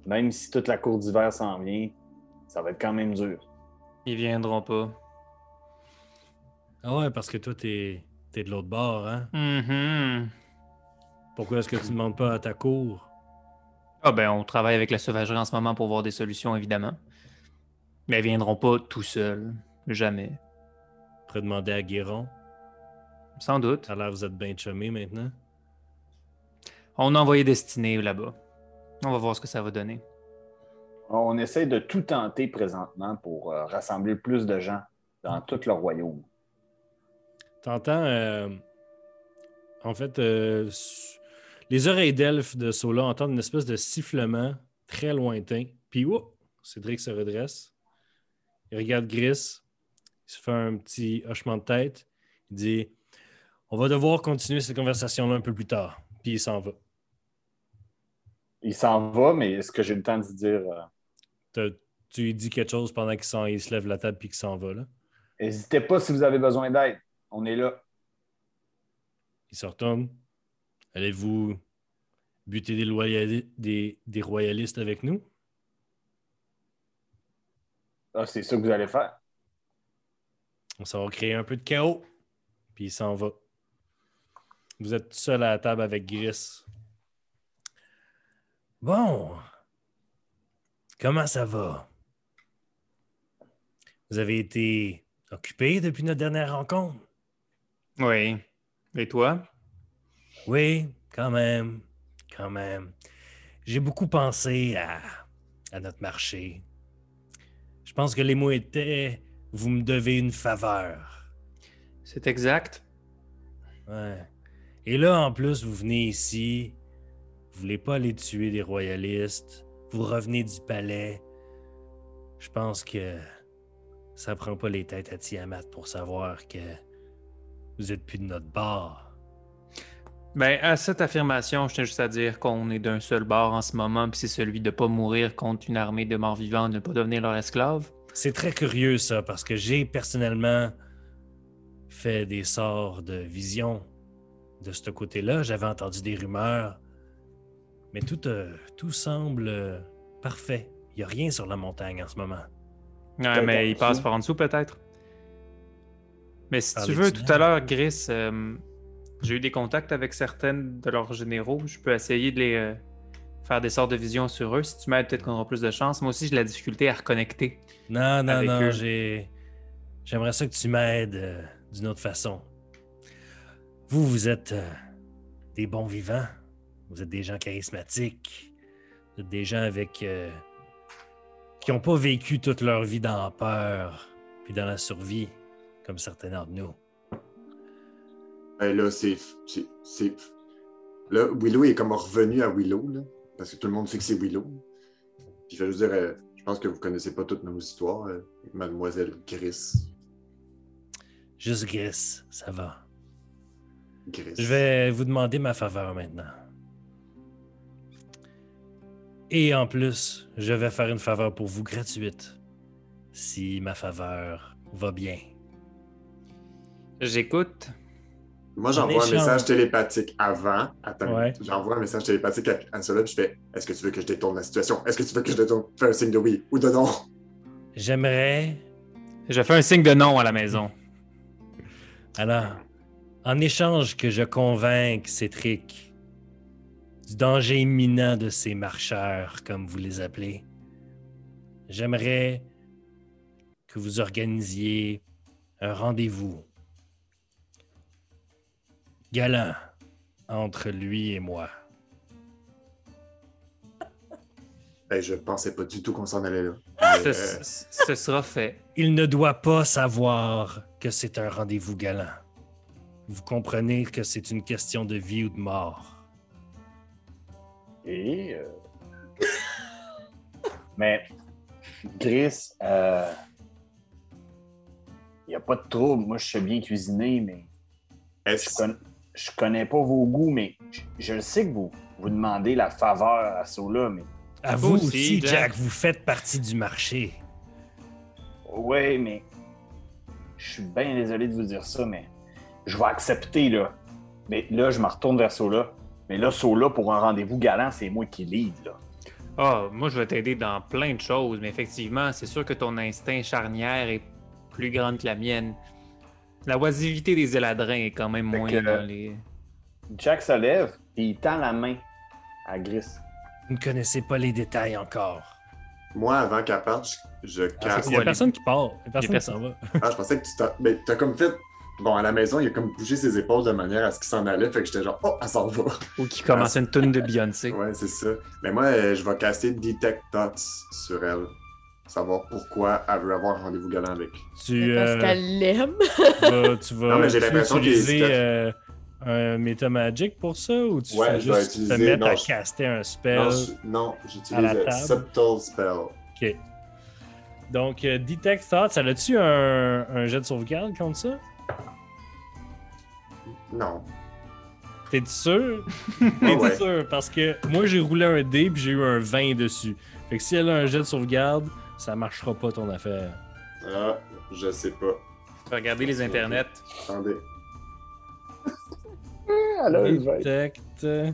[SPEAKER 4] même si toute la cour d'hiver s'en vient, ça va être quand même dur.
[SPEAKER 2] Ils viendront pas.
[SPEAKER 1] Ah ouais, parce que toi, t'es es de l'autre bord, hein?
[SPEAKER 2] Mhm.
[SPEAKER 1] Pourquoi est-ce que tu demandes pas à ta cour?
[SPEAKER 2] Ah ben, on travaille avec la sauvagerie en ce moment pour voir des solutions, évidemment. Mais ils viendront pas tout seuls. Jamais.
[SPEAKER 1] Pourrais demander à Guéron?
[SPEAKER 2] Sans doute.
[SPEAKER 1] Ça a l'air que vous êtes bien chumés maintenant?
[SPEAKER 2] On a envoyé Destinée là-bas. On va voir ce que ça va donner.
[SPEAKER 4] On essaie de tout tenter présentement pour euh, rassembler le plus de gens dans tout le royaume.
[SPEAKER 1] T'entends, euh, en fait, euh, les oreilles d'elfe de Sola entendent une espèce de sifflement très lointain. Puis, ouh, Cédric se redresse. Il regarde Gris. Il se fait un petit hochement de tête. Il dit On va devoir continuer cette conversation-là un peu plus tard. Puis il s'en va.
[SPEAKER 4] Il s'en va, mais est-ce que j'ai le temps de dire euh,
[SPEAKER 1] Tu lui dis quelque chose pendant qu'il il se lève la table puis qu'il s'en va, là?
[SPEAKER 4] N'hésitez pas si vous avez besoin d'aide. On est là.
[SPEAKER 1] Il se retourne. Allez-vous buter des, loyali- des, des royalistes avec nous?
[SPEAKER 4] Ah, c'est ça que vous allez faire.
[SPEAKER 1] On s'en va créer un peu de chaos. Puis il s'en va. Vous êtes tout seul à la table avec Gris. Bon. Comment ça va? Vous avez été occupé depuis notre dernière rencontre?
[SPEAKER 2] Oui. Et toi?
[SPEAKER 1] Oui, quand même. Quand même. J'ai beaucoup pensé à, à notre marché. Je pense que les mots étaient Vous me devez une faveur.
[SPEAKER 2] C'est exact.
[SPEAKER 1] Ouais. Et là, en plus, vous venez ici, vous voulez pas aller tuer des royalistes, vous revenez du palais. Je pense que ça prend pas les têtes à Tiamat pour savoir que vous êtes plus de notre bord.
[SPEAKER 2] Ben, à cette affirmation, je tiens juste à dire qu'on est d'un seul bord en ce moment, puis c'est celui de pas mourir contre une armée de morts vivants, ne pas devenir leur esclave.
[SPEAKER 1] C'est très curieux ça, parce que j'ai personnellement fait des sorts de vision de ce côté-là. J'avais entendu des rumeurs, mais tout, euh, tout semble euh, parfait. Il n'y a rien sur la montagne en ce moment.
[SPEAKER 2] Ouais, mais il passe par en dessous, peut-être. Mais si tu veux, tout à l'heure, Gris, euh, j'ai eu des contacts avec certaines de leurs généraux. Je peux essayer de les euh, faire des sorts de vision sur eux. Si tu m'aides, peut-être qu'on aura plus de chance. Moi aussi, j'ai de la difficulté à reconnecter.
[SPEAKER 1] Non, non,
[SPEAKER 2] Avec
[SPEAKER 1] non, j'ai. J'aimerais ça que tu m'aides euh, d'une autre façon. Vous, vous êtes euh, des bons vivants. Vous êtes des gens charismatiques. Vous êtes des gens avec. qui n'ont pas vécu toute leur vie dans la peur puis dans la survie, comme certains d'entre nous.
[SPEAKER 5] Ben là, c'est. c'est- c'est- Là, Willow est comme revenu à Willow, là, parce que tout le monde sait que c'est Willow. Puis je vais juste dire, euh, Je pense que vous connaissez pas toutes nos histoires, euh, mademoiselle Gris.
[SPEAKER 1] Juste Gris, ça va.
[SPEAKER 5] Gris.
[SPEAKER 1] Je vais vous demander ma faveur maintenant. Et en plus, je vais faire une faveur pour vous gratuite. Si ma faveur va bien.
[SPEAKER 2] J'écoute.
[SPEAKER 5] Moi,
[SPEAKER 1] En
[SPEAKER 5] j'envoie un message télépathique avant. Attends,
[SPEAKER 1] Ouais.
[SPEAKER 5] j'envoie un message télépathique à, puis je fais Est-ce que tu veux que je détourne la situation? Est-ce que tu veux que je détourne Fais un signe de oui ou de non?
[SPEAKER 1] J'aimerais
[SPEAKER 2] Je fais un signe de non à la maison.
[SPEAKER 1] Alors, en échange que je convainque Cétric du danger imminent de ces marcheurs, comme vous les appelez, j'aimerais que vous organisiez un rendez-vous galant entre lui et moi.
[SPEAKER 5] Ben, je pensais pas du tout qu'on s'en allait là.
[SPEAKER 2] Ce,
[SPEAKER 5] Mais, euh,
[SPEAKER 2] ce- ce sera fait.
[SPEAKER 1] Il ne doit pas savoir que c'est un rendez-vous galant. Vous comprenez que c'est une question de vie ou de mort.
[SPEAKER 4] Et. euh, Mais, Gris, il n'y a pas de trouble. Moi, je sais bien cuisiner, mais je,
[SPEAKER 5] est-ce-
[SPEAKER 4] con- je connais pas vos goûts, mais je, je le sais que vous, vous demandez la faveur à ceux-là, mais.
[SPEAKER 1] À
[SPEAKER 2] Vous
[SPEAKER 1] vous
[SPEAKER 2] aussi,
[SPEAKER 1] aussi,
[SPEAKER 2] Jack.
[SPEAKER 1] Jack, vous faites partie du marché.
[SPEAKER 4] Ouais, mais. Je suis bien désolé de vous dire ça, mais. Je vais accepter, là. Mais là, je me retourne vers Sola. Mais là, Sola, pour un rendez-vous galant, c'est moi qui lead, là.
[SPEAKER 2] Ah, moi, je vais t'aider dans plein de choses, mais effectivement, c'est sûr que ton instinct charnière est plus grande que la mienne. La oisivité des éladrins est quand même
[SPEAKER 4] Fait
[SPEAKER 2] moins
[SPEAKER 4] que-
[SPEAKER 2] dans les.
[SPEAKER 4] Jack se lève et il tend la main à Gris.
[SPEAKER 1] Vous ne connaissez pas les détails encore.
[SPEAKER 5] Moi, avant qu'elle parte, je, je
[SPEAKER 1] Ah,
[SPEAKER 5] casse.
[SPEAKER 1] Il n'y a personne qui part. Il y a personne qui s'en va.
[SPEAKER 5] Ah, je pensais que tu t'as. Mais t'as comme fait. Bon, à la maison, il a comme bougé ses épaules de manière à ce qu'il s'en allait. Fait que j'étais genre, oh, elle s'en va.
[SPEAKER 2] Ou qui commence une tune de Beyoncé.
[SPEAKER 5] Ouais, c'est ça. Mais moi, euh, je vais caster Detect Thoughts sur elle. Savoir pourquoi elle veut avoir un rendez-vous galant avec.
[SPEAKER 1] Tu,
[SPEAKER 3] Parce
[SPEAKER 1] euh,
[SPEAKER 3] qu'elle l'aime.
[SPEAKER 1] vas, tu vas
[SPEAKER 5] Non, mais j'ai
[SPEAKER 1] tu
[SPEAKER 5] l'impression qu'il
[SPEAKER 1] utiliser euh, un Meta Magic pour ça ou tu
[SPEAKER 5] Ouais, vais
[SPEAKER 1] juste te
[SPEAKER 5] utiliser-
[SPEAKER 1] mettre à
[SPEAKER 5] je-
[SPEAKER 1] caster un spell?
[SPEAKER 5] Non, j'utilise
[SPEAKER 1] table?
[SPEAKER 5] Subtle Spell.
[SPEAKER 1] Ok. Donc, euh, Detect Thoughts, ça a-tu un, un jet de sauvegarde contre ça?
[SPEAKER 5] Non.
[SPEAKER 1] T'es sûr?
[SPEAKER 5] Ah
[SPEAKER 1] T'es
[SPEAKER 5] ouais.
[SPEAKER 1] sûr? Parce que moi, j'ai roulé un dé puis j'ai eu un 20 dessus. Fait que si elle a un jet de sauvegarde, ça marchera pas ton affaire.
[SPEAKER 5] Ah, je sais pas.
[SPEAKER 2] Regardez les internets.
[SPEAKER 5] Attendez.
[SPEAKER 1] Detect. euh,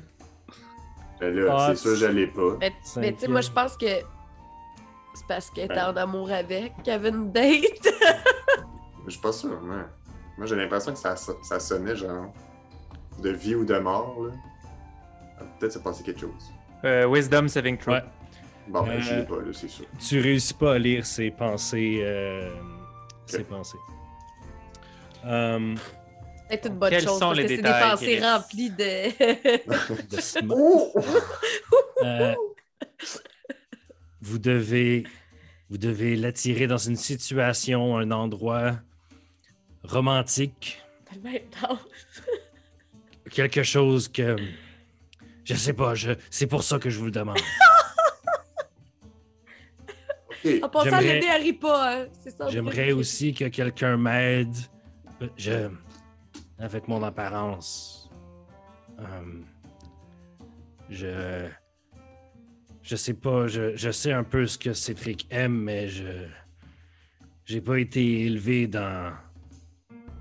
[SPEAKER 5] Ben là,
[SPEAKER 1] Ah,
[SPEAKER 5] c'est sûr, je l'ai pas.
[SPEAKER 3] Mais, mais tu sais, moi, je pense que c'est parce qu'elle était
[SPEAKER 5] Ben.
[SPEAKER 3] en amour avec, qu'elle avait une date.
[SPEAKER 5] Je suis pas sûr, moi. Moi, j'ai l'impression que ça, ça sonnait genre de vie ou de mort, là. Ah, Peut-être s'est passé quelque chose.
[SPEAKER 2] Euh, Wisdom Saving Throw.
[SPEAKER 1] Ouais.
[SPEAKER 5] Bon, ben, je
[SPEAKER 1] Euh,
[SPEAKER 5] l'ai pas, là, c'est sûr.
[SPEAKER 1] Tu réussis pas à lire ses pensées. euh, Ses pensées. Euh,
[SPEAKER 3] C'est une bonne
[SPEAKER 2] Quels
[SPEAKER 3] chose,
[SPEAKER 2] sont
[SPEAKER 3] parce
[SPEAKER 2] les
[SPEAKER 3] que c'est des
[SPEAKER 2] détails,
[SPEAKER 3] pensées
[SPEAKER 2] Chris?
[SPEAKER 3] remplies de...
[SPEAKER 1] de sm- Euh, vous devez, vous devez l'attirer dans une situation, un endroit romantique, quelque chose que je sais pas. Je, c'est pour ça que je vous le demande.
[SPEAKER 3] En pas, hein. C'est ça.
[SPEAKER 1] J'aimerais aussi que quelqu'un m'aide. Je, avec mon apparence, euh, je, je sais pas. Je, je sais un peu ce que Cédric aime, mais je, j'ai pas été élevé dans,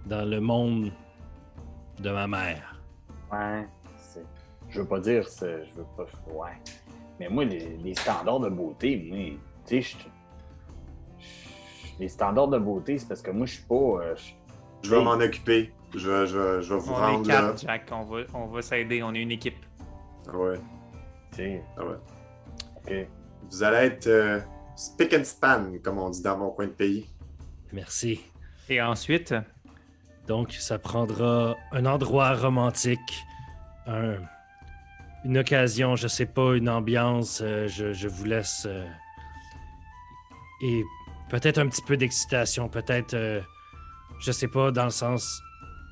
[SPEAKER 1] dans le monde de ma mère.
[SPEAKER 4] Ouais, c'est- je veux pas dire, je veux pas. Ouais. Mais moi, les, les standards de beauté, moi, tu sais, les standards de beauté, c'est parce que moi, je suis pas. euh, je-
[SPEAKER 5] vais m'en occuper. Je vais, je vais, je vais vous
[SPEAKER 2] On est
[SPEAKER 5] rendre là.
[SPEAKER 2] quatre, Jack. On va, on va s'aider. On est une équipe.
[SPEAKER 5] Ah ouais. Ah ouais.
[SPEAKER 4] ok.
[SPEAKER 5] Vous allez être euh, spick and span, comme on dit dans mon coin de pays.
[SPEAKER 1] Merci.
[SPEAKER 2] Et ensuite,
[SPEAKER 1] Donc, ça prendra un endroit romantique, un- une occasion, je sais pas, une ambiance. euh, je, je vous laisse. Et peut-être un petit peu d'excitation, peut-être, euh, je sais pas, dans le sens.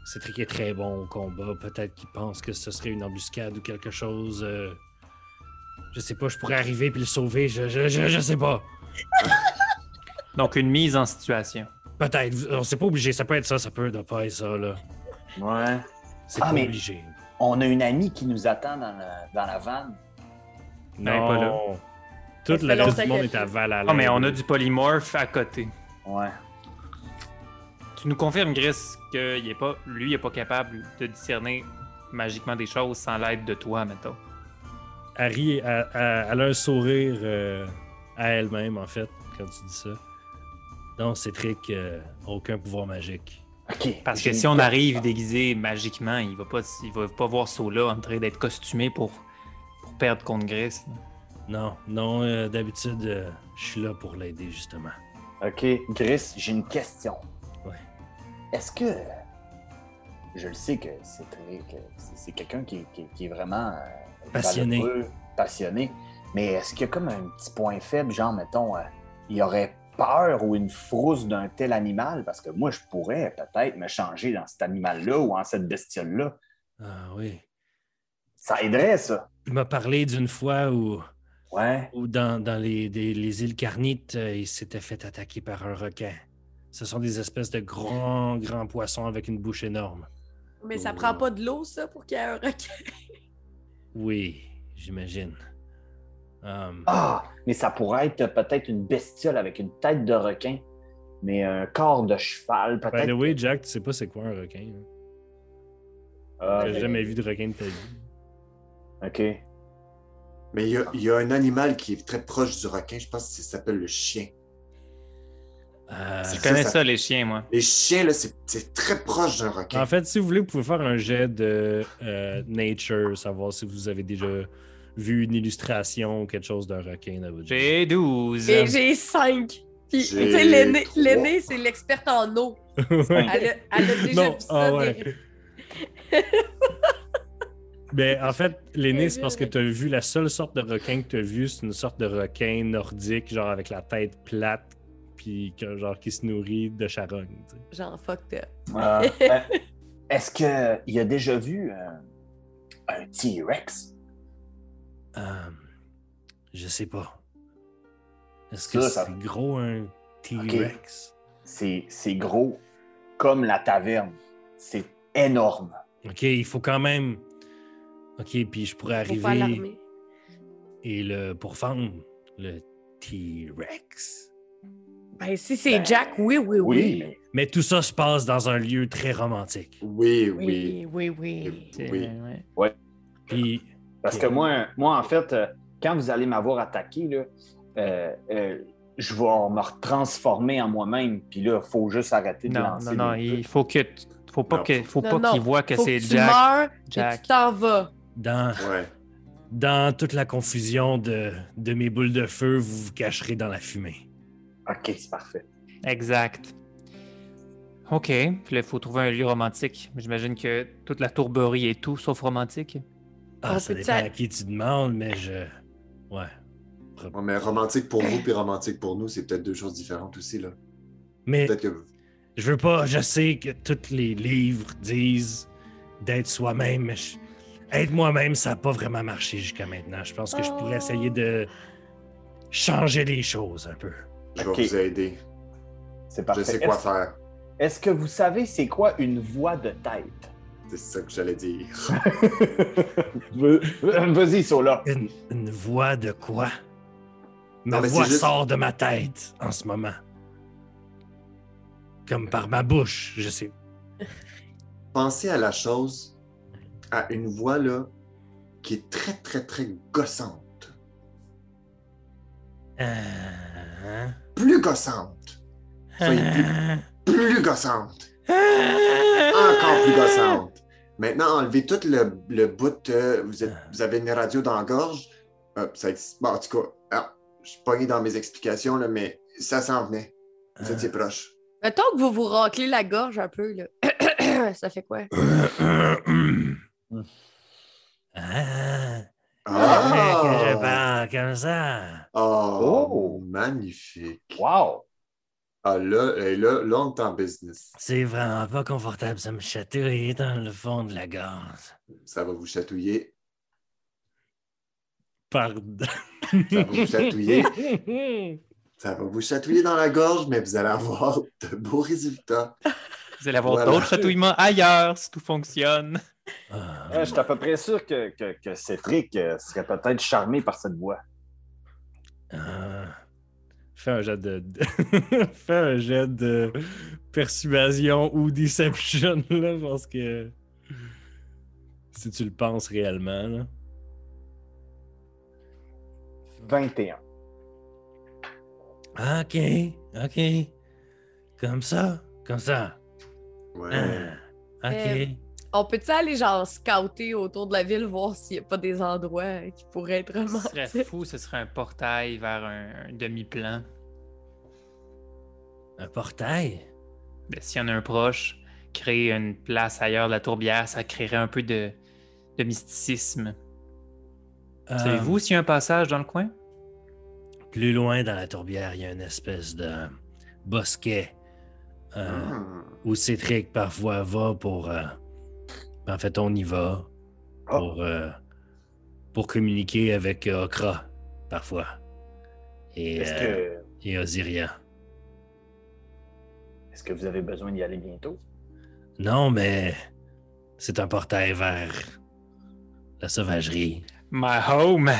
[SPEAKER 1] Cédric est très bon au combat. Peut-être qu'il pense que ce serait une embuscade ou quelque chose. euh, je sais pas, je pourrais arriver puis le sauver. Je, je, je, je sais pas.
[SPEAKER 2] Donc, une mise en situation.
[SPEAKER 1] Peut-être. On- C'est pas obligé. Ça peut être ça, ça peut ne pas être ça, là.
[SPEAKER 4] Ouais.
[SPEAKER 1] C'est
[SPEAKER 4] Ah,
[SPEAKER 1] pas
[SPEAKER 4] mais-
[SPEAKER 1] obligé.
[SPEAKER 4] On a une amie qui nous attend dans la, dans la vanne.
[SPEAKER 2] Ben,
[SPEAKER 1] Non.
[SPEAKER 2] pas là.
[SPEAKER 1] Tout le reste du monde est à. Valhalla.
[SPEAKER 2] Ah, mais on a du polymorphe à côté.
[SPEAKER 4] Ouais.
[SPEAKER 2] Tu nous confirmes, Gris, que il est pas, lui, il n'est pas capable de discerner magiquement des choses sans l'aide de toi, mettons.
[SPEAKER 1] Harry, elle, elle- elle a un sourire euh, à elle-même, en fait, quand tu dis ça. Non, Cétric, euh, aucun pouvoir magique.
[SPEAKER 4] OK.
[SPEAKER 2] Parce que si on arrive déguisé magiquement, il va pas, il va pas voir Sola en train d'être costumé pour, pour perdre contre Gris. là.
[SPEAKER 1] Non, non, euh, d'habitude, euh, je suis là pour l'aider, justement.
[SPEAKER 4] OK. Gris, j'ai une question.
[SPEAKER 1] Ouais.
[SPEAKER 4] Est-ce que. Je le sais que c'est très. que c'est- c'est quelqu'un qui, qui- qui est vraiment. euh,
[SPEAKER 1] Passionné.
[SPEAKER 4] valeureux, passionné. Mais est-ce qu'il y a comme un petit point faible, genre, mettons, euh, il aurait peur ou une frousse d'un tel animal? Parce que moi, je pourrais peut-être me changer dans cet animal-là ou en cette bestiole-là.
[SPEAKER 1] Ah oui.
[SPEAKER 4] Ça aiderait, ça.
[SPEAKER 1] Il m'a parlé d'une fois où,
[SPEAKER 4] Ouais.
[SPEAKER 1] où dans, dans les, des- les îles Carnites, euh, il s'était fait attaquer par un requin. Ce sont des espèces de grands, grands poissons avec une bouche énorme.
[SPEAKER 3] Mais ça prend pas de l'eau, ça, pour qu'il y ait un requin?
[SPEAKER 1] Oui, j'imagine. Um,
[SPEAKER 4] Ah, mais ça pourrait être peut-être une bestiole avec une tête de requin, mais un corps de cheval,
[SPEAKER 1] by
[SPEAKER 4] peut-être.
[SPEAKER 1] the way, Jack, tu sais pas c'est quoi un requin? hein?
[SPEAKER 4] Ah, ben,
[SPEAKER 1] jamais vu de requin de ta vie.
[SPEAKER 4] OK.
[SPEAKER 5] Mais il y, a, il y a un animal qui est très proche du requin, je pense que ça s'appelle le chien.
[SPEAKER 1] Euh,
[SPEAKER 2] Je
[SPEAKER 5] Ça,
[SPEAKER 2] connais
[SPEAKER 5] ça-
[SPEAKER 2] ça, les chiens, moi.
[SPEAKER 5] Les chiens, là, c'est très proche d'un requin.
[SPEAKER 1] En fait, si vous voulez, vous pouvez faire un jet de euh, nature, savoir si vous avez déjà vu une illustration ou quelque chose d'un requin dans votre vie.
[SPEAKER 2] J'ai 12.
[SPEAKER 3] Et j'ai cinq. Puis, tu
[SPEAKER 5] J'ai
[SPEAKER 3] sais, l'aîné,
[SPEAKER 5] trois.
[SPEAKER 3] l'aîné, c'est l'experte en eau. Elle a, elle a déjà
[SPEAKER 1] Non,
[SPEAKER 3] vu ça.
[SPEAKER 1] ah ouais.
[SPEAKER 3] des-
[SPEAKER 1] Ben, en fait, l'aîné, c'est parce que tu as vu la seule sorte de requin que tu as vu, c'est une sorte de requin nordique, genre avec la tête plate, puis que- genre qui se nourrit de charogne.
[SPEAKER 3] Genre, fucked up.
[SPEAKER 4] Euh, euh, Est-ce qu'il a déjà vu euh, un T-Rex?
[SPEAKER 1] Euh, je sais pas. Est-ce que
[SPEAKER 4] ça-
[SPEAKER 1] c'est gros un T-Rex?
[SPEAKER 4] C'est c'est gros comme la taverne. C'est énorme.
[SPEAKER 1] Ok, il faut quand même. Ok, puis je pourrais arriver et le pourfendre le T-Rex.
[SPEAKER 3] Ben, si c'est
[SPEAKER 4] Ben,
[SPEAKER 3] Jack, oui, oui, oui.
[SPEAKER 4] Oui, mais
[SPEAKER 1] tout ça se passe dans un lieu très romantique.
[SPEAKER 5] Oui, oui.
[SPEAKER 3] Oui, oui, oui.
[SPEAKER 5] Oui.
[SPEAKER 2] ouais.
[SPEAKER 1] Puis,
[SPEAKER 4] Parce que moi, moi, en fait, euh, quand vous allez m'avoir attaqué, là, euh, euh, je vais me retransformer en moi-même. Puis là, il faut juste arrêter de
[SPEAKER 2] Non,
[SPEAKER 4] lancer
[SPEAKER 2] non, non, il faut que faut pas qu'il voit que c'est
[SPEAKER 3] que tu
[SPEAKER 2] Jack.
[SPEAKER 3] meurs et
[SPEAKER 2] Jack.
[SPEAKER 3] tu t'en vas.
[SPEAKER 1] Dans,
[SPEAKER 5] Ouais.
[SPEAKER 1] dans toute la confusion de, de mes boules de feu, vous vous cacherez dans la fumée.
[SPEAKER 4] OK, c'est parfait.
[SPEAKER 2] Exact. OK. Puis là, il faut trouver un lieu romantique. J'imagine que toute la tourberie est tout sauf romantique.
[SPEAKER 1] Ah,
[SPEAKER 3] On
[SPEAKER 1] ça
[SPEAKER 3] peut-tu
[SPEAKER 1] dépend à qui tu demandes, mais je. Ouais.
[SPEAKER 5] Ouais, mais romantique pour vous puis romantique pour nous, c'est peut-être deux choses différentes aussi. là.
[SPEAKER 1] Mais
[SPEAKER 5] Peut-être que.
[SPEAKER 1] je veux pas, je sais que tous les livres disent d'être soi-même, mais je- être moi-même, ça n'a pas vraiment marché jusqu'à maintenant. Je pense que je pourrais essayer de changer les choses un peu.
[SPEAKER 5] Je vais vous aider.
[SPEAKER 4] C'est
[SPEAKER 5] Je
[SPEAKER 4] parfait.
[SPEAKER 5] sais quoi
[SPEAKER 4] Est-ce-
[SPEAKER 5] faire.
[SPEAKER 4] Est-ce que vous savez c'est quoi une voix de tête?
[SPEAKER 5] C'est ça que j'allais dire.
[SPEAKER 4] Vas-y, Sola.
[SPEAKER 1] Une, une voix de quoi? Ma
[SPEAKER 5] Non,
[SPEAKER 1] voix
[SPEAKER 5] juste-
[SPEAKER 1] sort de ma tête en ce moment. Comme par ma bouche, je sais.
[SPEAKER 5] Pensez à la chose, à une voix là, qui est très, très, très gossante.
[SPEAKER 1] Euh, hein?
[SPEAKER 5] Plus gossante. Soyez
[SPEAKER 1] Euh,
[SPEAKER 5] Plus gossante.
[SPEAKER 1] euh,
[SPEAKER 5] Encore plus gossante. Maintenant, enlevez tout le, le bout. euh, vous, êtes- vous avez une radio dans la gorge. Hop, ça, bon, en tout cas, ah, je suis pogné dans mes explications, là, mais ça s'en venait. Vous étiez proche.
[SPEAKER 3] Mettons que vous vous raclez la gorge un peu, là. ça fait quoi?
[SPEAKER 1] Ah,
[SPEAKER 5] Ah!
[SPEAKER 1] que je parle comme ça.
[SPEAKER 5] Oh,
[SPEAKER 4] Oh!
[SPEAKER 5] magnifique.
[SPEAKER 4] Wow!
[SPEAKER 5] Ah là, et là, là, on est en business.
[SPEAKER 1] C'est vraiment pas confortable, ça me chatouille dans le fond de la gorge.
[SPEAKER 5] Ça va vous chatouiller.
[SPEAKER 1] Pardon.
[SPEAKER 5] Ça va vous chatouiller. Ça va vous chatouiller dans la gorge, mais vous allez avoir de beaux résultats.
[SPEAKER 2] Vous allez avoir
[SPEAKER 5] Voilà.
[SPEAKER 2] d'autres chatouillements ailleurs si tout fonctionne.
[SPEAKER 1] Ah,
[SPEAKER 4] Ouais, je suis à peu près sûr que, que, euh, serait peut-être charmé par cette voix.
[SPEAKER 1] ah. Fais un jet de. Fais un jet de persuasion ou deception, là, parce que. Si tu le penses réellement, là.
[SPEAKER 4] 21.
[SPEAKER 1] Ah, Ok, ok. Comme ça, comme ça.
[SPEAKER 5] Ouais.
[SPEAKER 1] Ah, ok.
[SPEAKER 3] Euh, On peut-tu aller genre scouter autour de la ville, voir s'il n'y a pas des endroits qui pourraient être
[SPEAKER 2] Ce serait fou, ce serait un portail vers un, un demi-plan.
[SPEAKER 1] Un portail?
[SPEAKER 2] Ben, S'il y en a un proche, créer une place ailleurs de la tourbière, ça créerait un peu de, de mysticisme.
[SPEAKER 1] Euh,
[SPEAKER 2] Savez-vous s'il y a un passage dans le coin?
[SPEAKER 1] Plus loin dans la tourbière, il y a une espèce de bosquet euh, où Cétric parfois va pour. euh, en fait, on y va
[SPEAKER 4] Ah.
[SPEAKER 1] pour, euh, pour communiquer avec euh, Okra, parfois. Et,
[SPEAKER 4] Est-ce
[SPEAKER 1] euh,
[SPEAKER 4] que,
[SPEAKER 1] et Osiria.
[SPEAKER 4] est-ce que vous avez besoin d'y aller bientôt?
[SPEAKER 1] Non, mais c'est un portail vers la sauvagerie.
[SPEAKER 2] My home!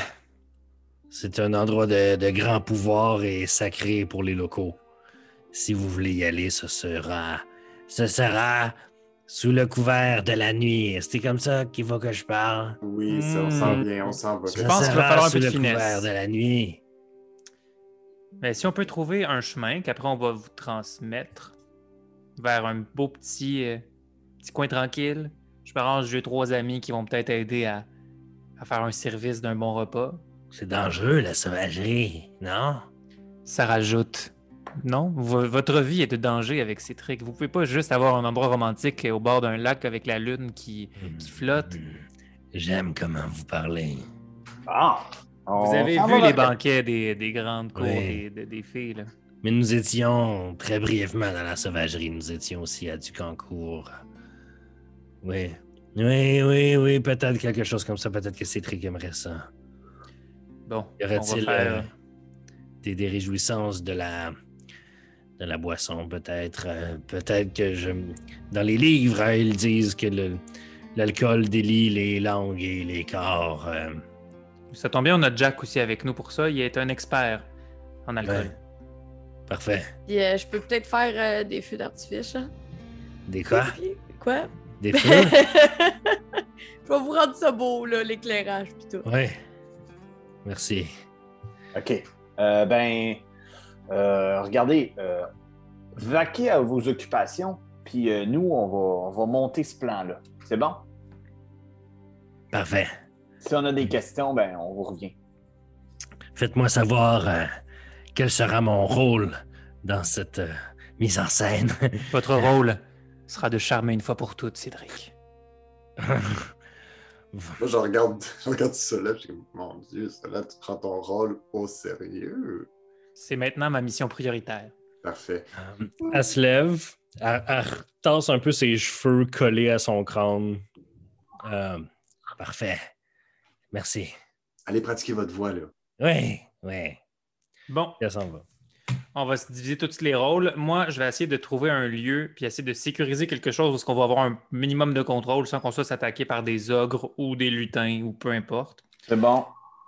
[SPEAKER 1] C'est un endroit de, de grand pouvoir et sacré pour les locaux. Si vous voulez y aller, ce sera. Ce sera sous le couvert de la nuit. C'est comme ça qu'il faut que je parle.
[SPEAKER 5] Oui, ça, on
[SPEAKER 2] Hmm.
[SPEAKER 5] s'en vient, on s'en va.
[SPEAKER 2] Je
[SPEAKER 1] Ce
[SPEAKER 2] pense qu'il va
[SPEAKER 1] sera
[SPEAKER 2] falloir un
[SPEAKER 1] sous
[SPEAKER 2] peu de
[SPEAKER 1] le couvert de la nuit.
[SPEAKER 2] Mais si on peut trouver un chemin qu'après on va vous transmettre vers un beau petit, euh, petit coin tranquille, je m'arrange, j'ai trois amis qui vont peut-être aider à, à faire un service d'un bon repas.
[SPEAKER 1] C'est dangereux, la sauvagerie, non?
[SPEAKER 2] Ça rajoute. Non, vo- votre vie est de danger avec ces trucs. Vous pouvez pas juste avoir un endroit romantique au bord d'un lac avec la lune qui, qui flotte.
[SPEAKER 1] J'aime comment vous parlez.
[SPEAKER 4] Ah!
[SPEAKER 2] Vous avez vu les banquets des, des grandes cours
[SPEAKER 1] Oui.
[SPEAKER 2] des, des- des filles, là.
[SPEAKER 1] Mais nous étions très brièvement dans la sauvagerie. Nous étions aussi à Ducancourt. Oui. Oui, oui, oui, peut-être quelque chose comme ça. Peut-être que Cétric aimerait ça.
[SPEAKER 2] Bon,
[SPEAKER 1] Y aurait-il
[SPEAKER 2] faire...
[SPEAKER 1] euh, des, des réjouissances de la, de la boisson, peut-être? euh, peut-être que je. Dans les livres, hein, ils disent que le- l'alcool délie les langues et les corps. euh,
[SPEAKER 2] Ça tombe bien, on a Jack aussi avec nous pour ça. Il est un expert en alcool.
[SPEAKER 1] Parfait.
[SPEAKER 3] Puis, euh, je peux peut-être faire euh, des feux d'artifice. hein?
[SPEAKER 1] Des quoi?
[SPEAKER 3] Quoi?
[SPEAKER 1] Des feux?
[SPEAKER 3] je vais vous rendre ça beau, là, l'éclairage, tout.
[SPEAKER 1] ouais. Merci.
[SPEAKER 4] OK. Euh, ben, euh, regardez, euh, vaquez à vos occupations, puis euh, nous, on va, on va monter ce plan-là. C'est bon?
[SPEAKER 1] Parfait.
[SPEAKER 4] Si on a des questions, ben, on vous revient.
[SPEAKER 1] Faites-moi savoir euh, quel sera mon rôle dans cette euh, mise en scène.
[SPEAKER 2] Votre rôle sera de charmer une fois pour toutes, Cédric.
[SPEAKER 5] Moi, je regarde, je regarde là, je suis comme, mon Dieu, là, tu prends ton rôle au sérieux.
[SPEAKER 2] C'est maintenant ma mission prioritaire.
[SPEAKER 5] Parfait.
[SPEAKER 1] Euh, elle se lève, elle, elle tasse un peu ses cheveux collés à son crâne. Euh, parfait. Merci.
[SPEAKER 5] Allez pratiquer votre voix, là.
[SPEAKER 1] Oui, oui.
[SPEAKER 2] Bon,
[SPEAKER 1] Elle s'en va.
[SPEAKER 2] on va se diviser tous les rôles. Moi, je vais essayer de trouver un lieu puis essayer de sécuriser quelque chose où on va avoir un minimum de contrôle sans qu'on soit attaqué par des ogres ou des lutins ou peu importe.
[SPEAKER 4] C'est bon.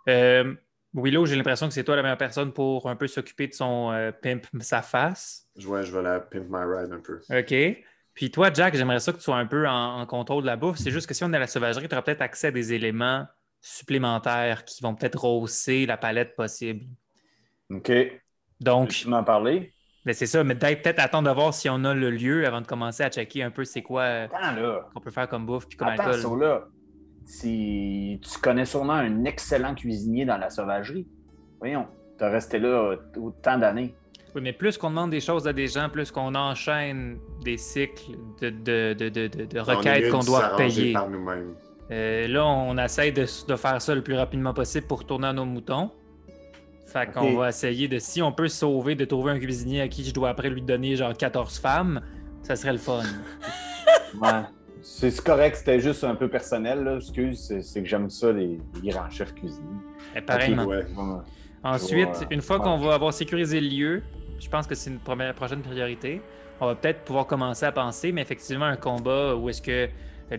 [SPEAKER 2] Euh, Willow, j'ai l'impression que c'est toi la meilleure personne pour un peu s'occuper de son euh, pimp sa face.
[SPEAKER 5] Je vois, je vais la pimp my ride un peu.
[SPEAKER 2] OK. Puis toi, Jack, j'aimerais ça que tu sois un peu en, en contrôle de la bouffe. C'est juste que si on est à la sauvagerie, tu auras peut-être accès à des éléments supplémentaires qui vont peut-être rehausser la palette possible.
[SPEAKER 4] OK.
[SPEAKER 2] Donc,
[SPEAKER 4] Tu m'en parler?
[SPEAKER 2] ben c'est ça, mais peut-être attendre de voir si on a le lieu avant de commencer à checker un peu c'est quoi euh, qu'on peut faire comme bouffe puis comme
[SPEAKER 4] Attends,
[SPEAKER 2] alcool.
[SPEAKER 4] là. Si tu connais sûrement un excellent cuisinier dans la sauvagerie. Voyons, t'as resté là euh, autant d'années.
[SPEAKER 2] Oui, mais plus qu'on demande des choses à des gens, plus qu'on enchaîne des cycles de, de, de, de, requêtes qu'on doit payer.
[SPEAKER 5] par nous-mêmes.
[SPEAKER 2] Euh, là, on essaye de, de faire ça le plus rapidement possible pour retourner à nos moutons. Fait qu'on va essayer de, si on peut se sauver, de trouver un cuisinier à qui je dois après lui donner genre 14 femmes, ça serait le fun.
[SPEAKER 4] Ouais. C'est c'est correct, c'était juste un peu personnel, là. Excuse, c'est c'est que j'aime ça, les, les grands chefs cuisiniers.
[SPEAKER 2] Et pareillement.
[SPEAKER 5] Ouais.
[SPEAKER 4] Ouais.
[SPEAKER 2] Ensuite, une fois
[SPEAKER 4] Ouais.
[SPEAKER 2] qu'on va avoir sécurisé le lieu, je pense que c'est une première, prochaine priorité. On va peut-être pouvoir commencer à penser, mais effectivement, un combat où est-ce que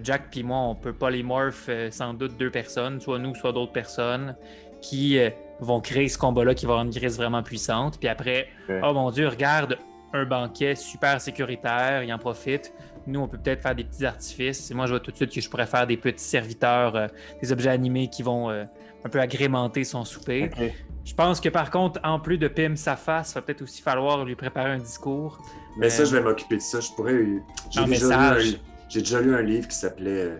[SPEAKER 2] Jack puis moi, on peut polymorph euh, sans doute deux personnes, soit nous, soit d'autres personnes, qui euh, vont créer ce combat-là qui va rendre Gris vraiment puissante. Puis après, oh mon Dieu, regarde un banquet super sécuritaire, il en profite. Nous, on peut peut-être faire des petits artifices. Et moi, je vois tout de suite que je pourrais faire des petits serviteurs, euh, des objets animés qui vont euh, un peu agrémenter son souper. Je pense que par contre, en plus de pim sa face, va peut-être aussi falloir lui préparer un discours.
[SPEAKER 5] Mais
[SPEAKER 2] Euh,
[SPEAKER 5] ça, je vais m'occuper de ça. Je pourrais. J'ai déjà, un... déjà lu un livre qui s'appelait euh,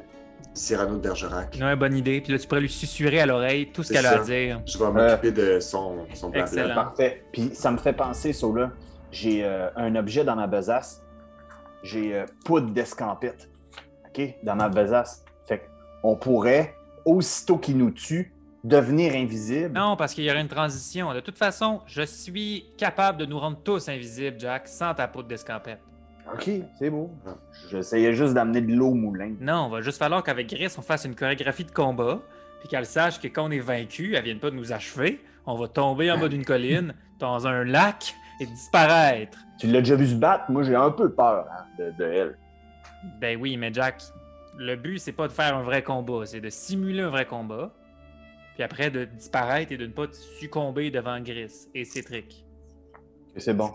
[SPEAKER 5] Cyrano de Bergerac.
[SPEAKER 2] Non, bonne idée. Puis là, tu pourrais lui susurrer à l'oreille tout ce qu'elle a à dire.
[SPEAKER 5] Je vais m'occuper de son, son.
[SPEAKER 2] Excellent.
[SPEAKER 4] Parfait. Puis ça me fait penser, ça là. J'ai euh, un objet dans ma besace. J'ai euh, poudre d'escampette. OK? Dans ma besace. Fait qu'on pourrait, aussitôt qu'il nous tue, devenir invisible.
[SPEAKER 2] Non, parce qu'il y aurait une transition. De toute façon, je suis capable de nous rendre tous invisibles, Jack, sans ta poudre d'escampette.
[SPEAKER 4] OK, c'est beau. J'essayais juste d'amener de l'eau au moulin.
[SPEAKER 2] Non, il va juste falloir qu'avec Gris, on fasse une chorégraphie de combat, puis qu'elle sache que quand on est vaincu, elle vienne pas de nous achever. On va tomber en bas d'une colline, dans un lac, et disparaître.
[SPEAKER 4] Tu l'as déjà vu se battre? Moi, j'ai un peu peur hein, de, de elle.
[SPEAKER 2] Ben oui, mais Jack, le but, c'est pas de faire un vrai combat, c'est de simuler un vrai combat, puis après de disparaître et de ne pas succomber devant Gris et Cétric.
[SPEAKER 4] C'est bon.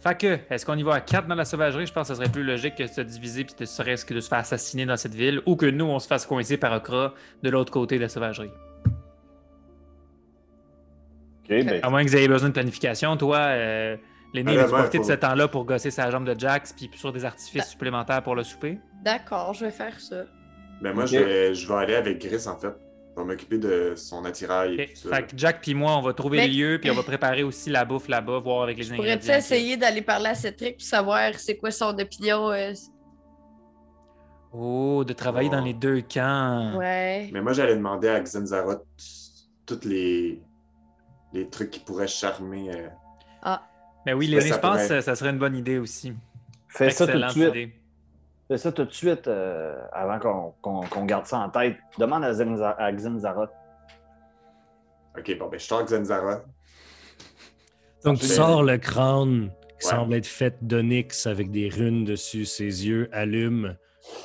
[SPEAKER 2] Fait que, est-ce qu'on y va à 4 dans la sauvagerie? Je pense que ce serait plus logique que de se diviser puis de serait-ce que de se faire assassiner dans cette ville ou que nous, on se fasse coincer par Okra de l'autre côté de la sauvagerie.
[SPEAKER 4] Ben,
[SPEAKER 2] À moins que vous ayez besoin de planification, toi, euh, l'aîné,
[SPEAKER 5] Ah, ouais,
[SPEAKER 2] profiter de ce temps-là pour gosser sa jambe de Jax puis sur des artifices
[SPEAKER 3] Ah.
[SPEAKER 2] supplémentaires pour le souper?
[SPEAKER 3] D'accord, je vais faire ça.
[SPEAKER 5] Ben moi, je, vais, je vais aller avec Gris, en fait. Je vais m'occuper de son attirail et
[SPEAKER 2] Ok.
[SPEAKER 5] tout ça.
[SPEAKER 2] Fait que Jack puis moi, on va trouver
[SPEAKER 3] Mais-
[SPEAKER 2] le lieu puis on va préparer aussi la bouffe là-bas, voir avec les ingrédients.
[SPEAKER 3] Pourrais-tu essayer d'aller parler à Cétric puis savoir c'est quoi son opinion? euh,
[SPEAKER 2] Oh, de travailler
[SPEAKER 5] Oh.
[SPEAKER 2] dans les deux camps.
[SPEAKER 3] Ouais.
[SPEAKER 5] Mais moi, j'allais demander à Xenzaroth tous les, les trucs qui pourraient charmer. euh,
[SPEAKER 2] Mais oui,
[SPEAKER 5] Ça,
[SPEAKER 2] l'aîné,
[SPEAKER 5] ça
[SPEAKER 2] je pense
[SPEAKER 5] pourrait.
[SPEAKER 2] que ça serait une bonne idée aussi.
[SPEAKER 4] fais ça tout de suite.
[SPEAKER 2] idée.
[SPEAKER 4] Fais ça tout de suite euh, avant qu'on qu'on- qu'on garde ça en tête. Demande à, Zenza- à.
[SPEAKER 5] Ok, bon, ben je sors Xenzaroth.
[SPEAKER 1] Donc, tu sors le crâne qui
[SPEAKER 5] Ouais.
[SPEAKER 1] semble être fait d'onyx avec des runes dessus. Ses yeux allument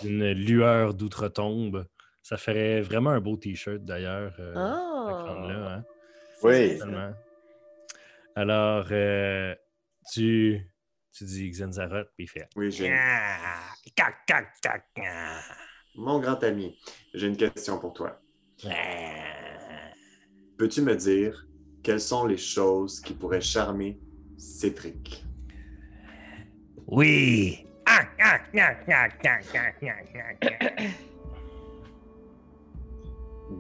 [SPEAKER 1] une lueur d'outre-tombe. Ça ferait vraiment un beau t-shirt d'ailleurs, euh,
[SPEAKER 3] Ah.
[SPEAKER 4] Oui.
[SPEAKER 1] Alors, euh, tu, tu dis Xenzaroth, puis il fait
[SPEAKER 5] Oui, j'ai
[SPEAKER 1] Ah,
[SPEAKER 5] mon grand ami. J'ai une question pour toi.
[SPEAKER 1] Ah.
[SPEAKER 5] Peux-tu me dire quelles sont les choses qui pourraient charmer Cétric?
[SPEAKER 1] Oui. Ah.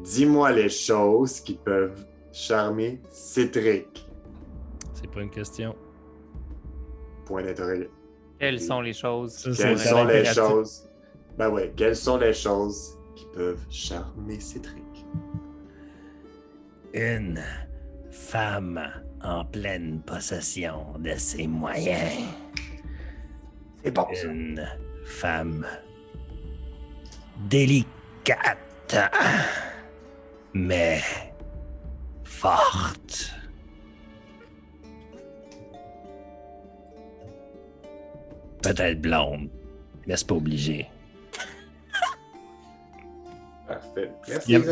[SPEAKER 5] Dis-moi les choses qui peuvent charmer Cétric.
[SPEAKER 1] C'est pas une question.
[SPEAKER 5] Point d'interrogation.
[SPEAKER 2] Quelles sont les choses?
[SPEAKER 1] Ça,
[SPEAKER 5] Quelles sont les choses? Ben ouais, quelles sont les choses qui peuvent charmer Cétric?
[SPEAKER 1] Une femme en pleine possession de ses moyens.
[SPEAKER 4] C'est bon, ça.
[SPEAKER 1] Une femme délicate, mais forte. Peut-être blonde, mais c'est pas obligé.
[SPEAKER 5] Parfait. Merci,
[SPEAKER 1] Yep.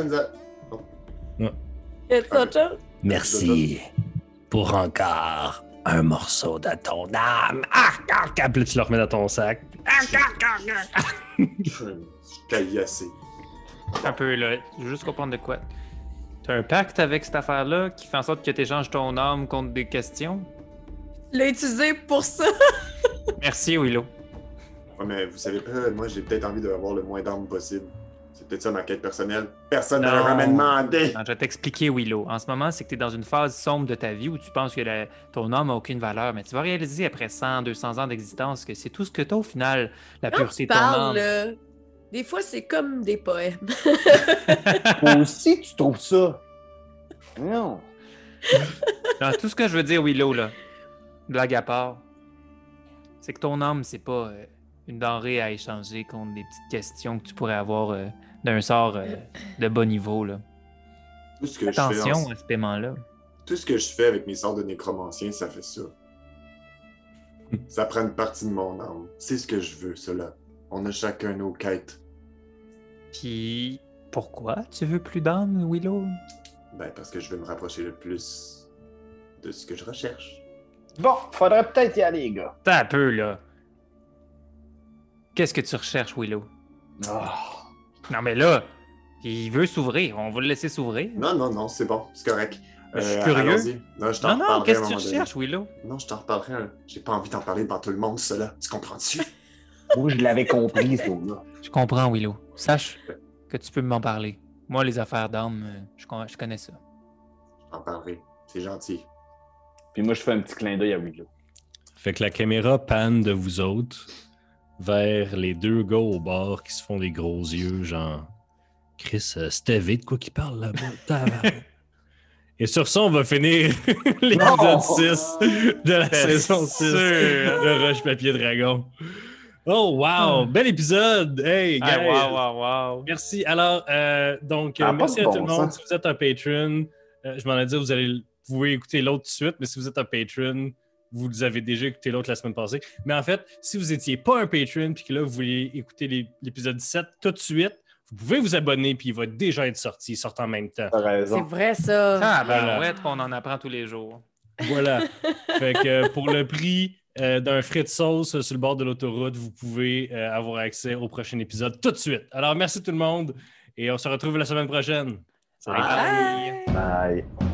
[SPEAKER 1] Merci pour encore un morceau de ton âme. Ah, ah, ah. Puis tu le remets dans ton sac. Ah, ah, ah, ah.
[SPEAKER 5] Je suis caillassé.
[SPEAKER 2] Un peu, là. Je veux Juste comprendre de quoi. T'as un pacte avec cette affaire-là qui fait en sorte que tu échanges ton âme contre des questions?
[SPEAKER 3] L'as utilisé pour ça.
[SPEAKER 2] Merci, Willow.
[SPEAKER 5] Ouais, mais vous savez pas, moi j'ai peut-être envie d'avoir le moins d'armes possible. C'est peut-être ça ma quête personnelle. Personne ne jamais demandé.
[SPEAKER 2] Non, je vais t'expliquer, Willow. En ce moment, c'est que tu es dans une phase sombre de ta vie où tu penses que la- ton âme n'a aucune valeur, mais tu vas réaliser après 100, 200 ans d'existence que c'est tout ce que tu as au final, la pureté de ton âme.
[SPEAKER 3] Des fois, c'est comme des poèmes.
[SPEAKER 4] Toi aussi, tu trouves ça? Non.
[SPEAKER 2] Non, tout ce que je veux dire, Willow, là, blague à part, c'est que ton âme, c'est pas. euh, une denrée à échanger contre des petites questions que tu pourrais avoir euh, d'un sort euh, de bas niveau. Là.
[SPEAKER 5] Tout ce que je fais
[SPEAKER 2] Attention
[SPEAKER 5] en-
[SPEAKER 2] à ce paiement-là.
[SPEAKER 5] Tout ce que je fais avec mes sorts de nécromancien, ça fait ça. ça prend une partie de mon âme. C'est ce que je veux, cela. On a chacun nos quêtes.
[SPEAKER 2] Puis pourquoi tu veux plus d'âme, Willow?
[SPEAKER 5] Ben, parce que je veux me rapprocher le plus de ce que je recherche.
[SPEAKER 4] Bon, faudrait peut-être y aller, gars.
[SPEAKER 2] T'as un peu, là. Qu'est-ce que tu recherches, Willow?
[SPEAKER 4] Ah.
[SPEAKER 2] Non, mais là, il veut s'ouvrir. On va le laisser s'ouvrir.
[SPEAKER 5] Non, non, non, c'est bon, c'est correct. Euh,
[SPEAKER 2] Je suis curieux.
[SPEAKER 5] allons-y. Non, je t'en
[SPEAKER 2] Non, qu'est-ce que tu
[SPEAKER 5] donné.
[SPEAKER 2] recherches, Willow?
[SPEAKER 5] Non, je t'en reparlerai. un- J'ai pas envie d'en parler devant tout le monde, cela. Tu comprends-tu?
[SPEAKER 4] Moi, je l'avais compris, ce là
[SPEAKER 2] Je comprends, Willow. Sache que tu peux m'en parler. Moi, les affaires d'âme, euh, je, con- je connais ça.
[SPEAKER 5] Je t'en parlerai. C'est gentil.
[SPEAKER 4] Puis moi, je fais un petit clin d'œil à Willow.
[SPEAKER 1] Fait que la caméra panne de vous autres vers les deux gars au bord qui se font des gros yeux, genre Chris, euh, c'était vite quoi qui parle là-bas. Et sur ça, on va finir l'épisode
[SPEAKER 4] Non!
[SPEAKER 1] 6 de la saison 6
[SPEAKER 2] sûr?
[SPEAKER 1] de Rush Papier Dragon. Oh wow! Bel épisode! Hey, guys!
[SPEAKER 2] Ah, wow, wow, wow.
[SPEAKER 1] Merci. Alors, euh, donc, euh, merci
[SPEAKER 4] de
[SPEAKER 1] à
[SPEAKER 4] bon
[SPEAKER 1] tout le monde. Si vous êtes un patron, euh, je m'en ai dit, vous allez vous pouvez écouter l'autre tout de suite, mais si vous êtes un patron, vous avez déjà écouté l'autre la semaine passée. Mais en fait, si vous n'étiez pas un patron puis que là, vous voulez écouter l'épisode 17 tout de suite, vous pouvez vous abonner puis il va déjà être sorti, il sort en même temps.
[SPEAKER 3] C'est
[SPEAKER 4] raison.
[SPEAKER 3] vrai, ça.
[SPEAKER 2] Ah, ben
[SPEAKER 1] Voilà.
[SPEAKER 2] ouais, qu'on en apprend tous les jours.
[SPEAKER 1] Voilà. fait que pour le prix euh, d'un frais de sauce sur le bord de l'autoroute, vous pouvez euh, avoir accès au prochain épisode tout de suite. Alors, merci tout le monde et on se retrouve la semaine prochaine.
[SPEAKER 4] Bye.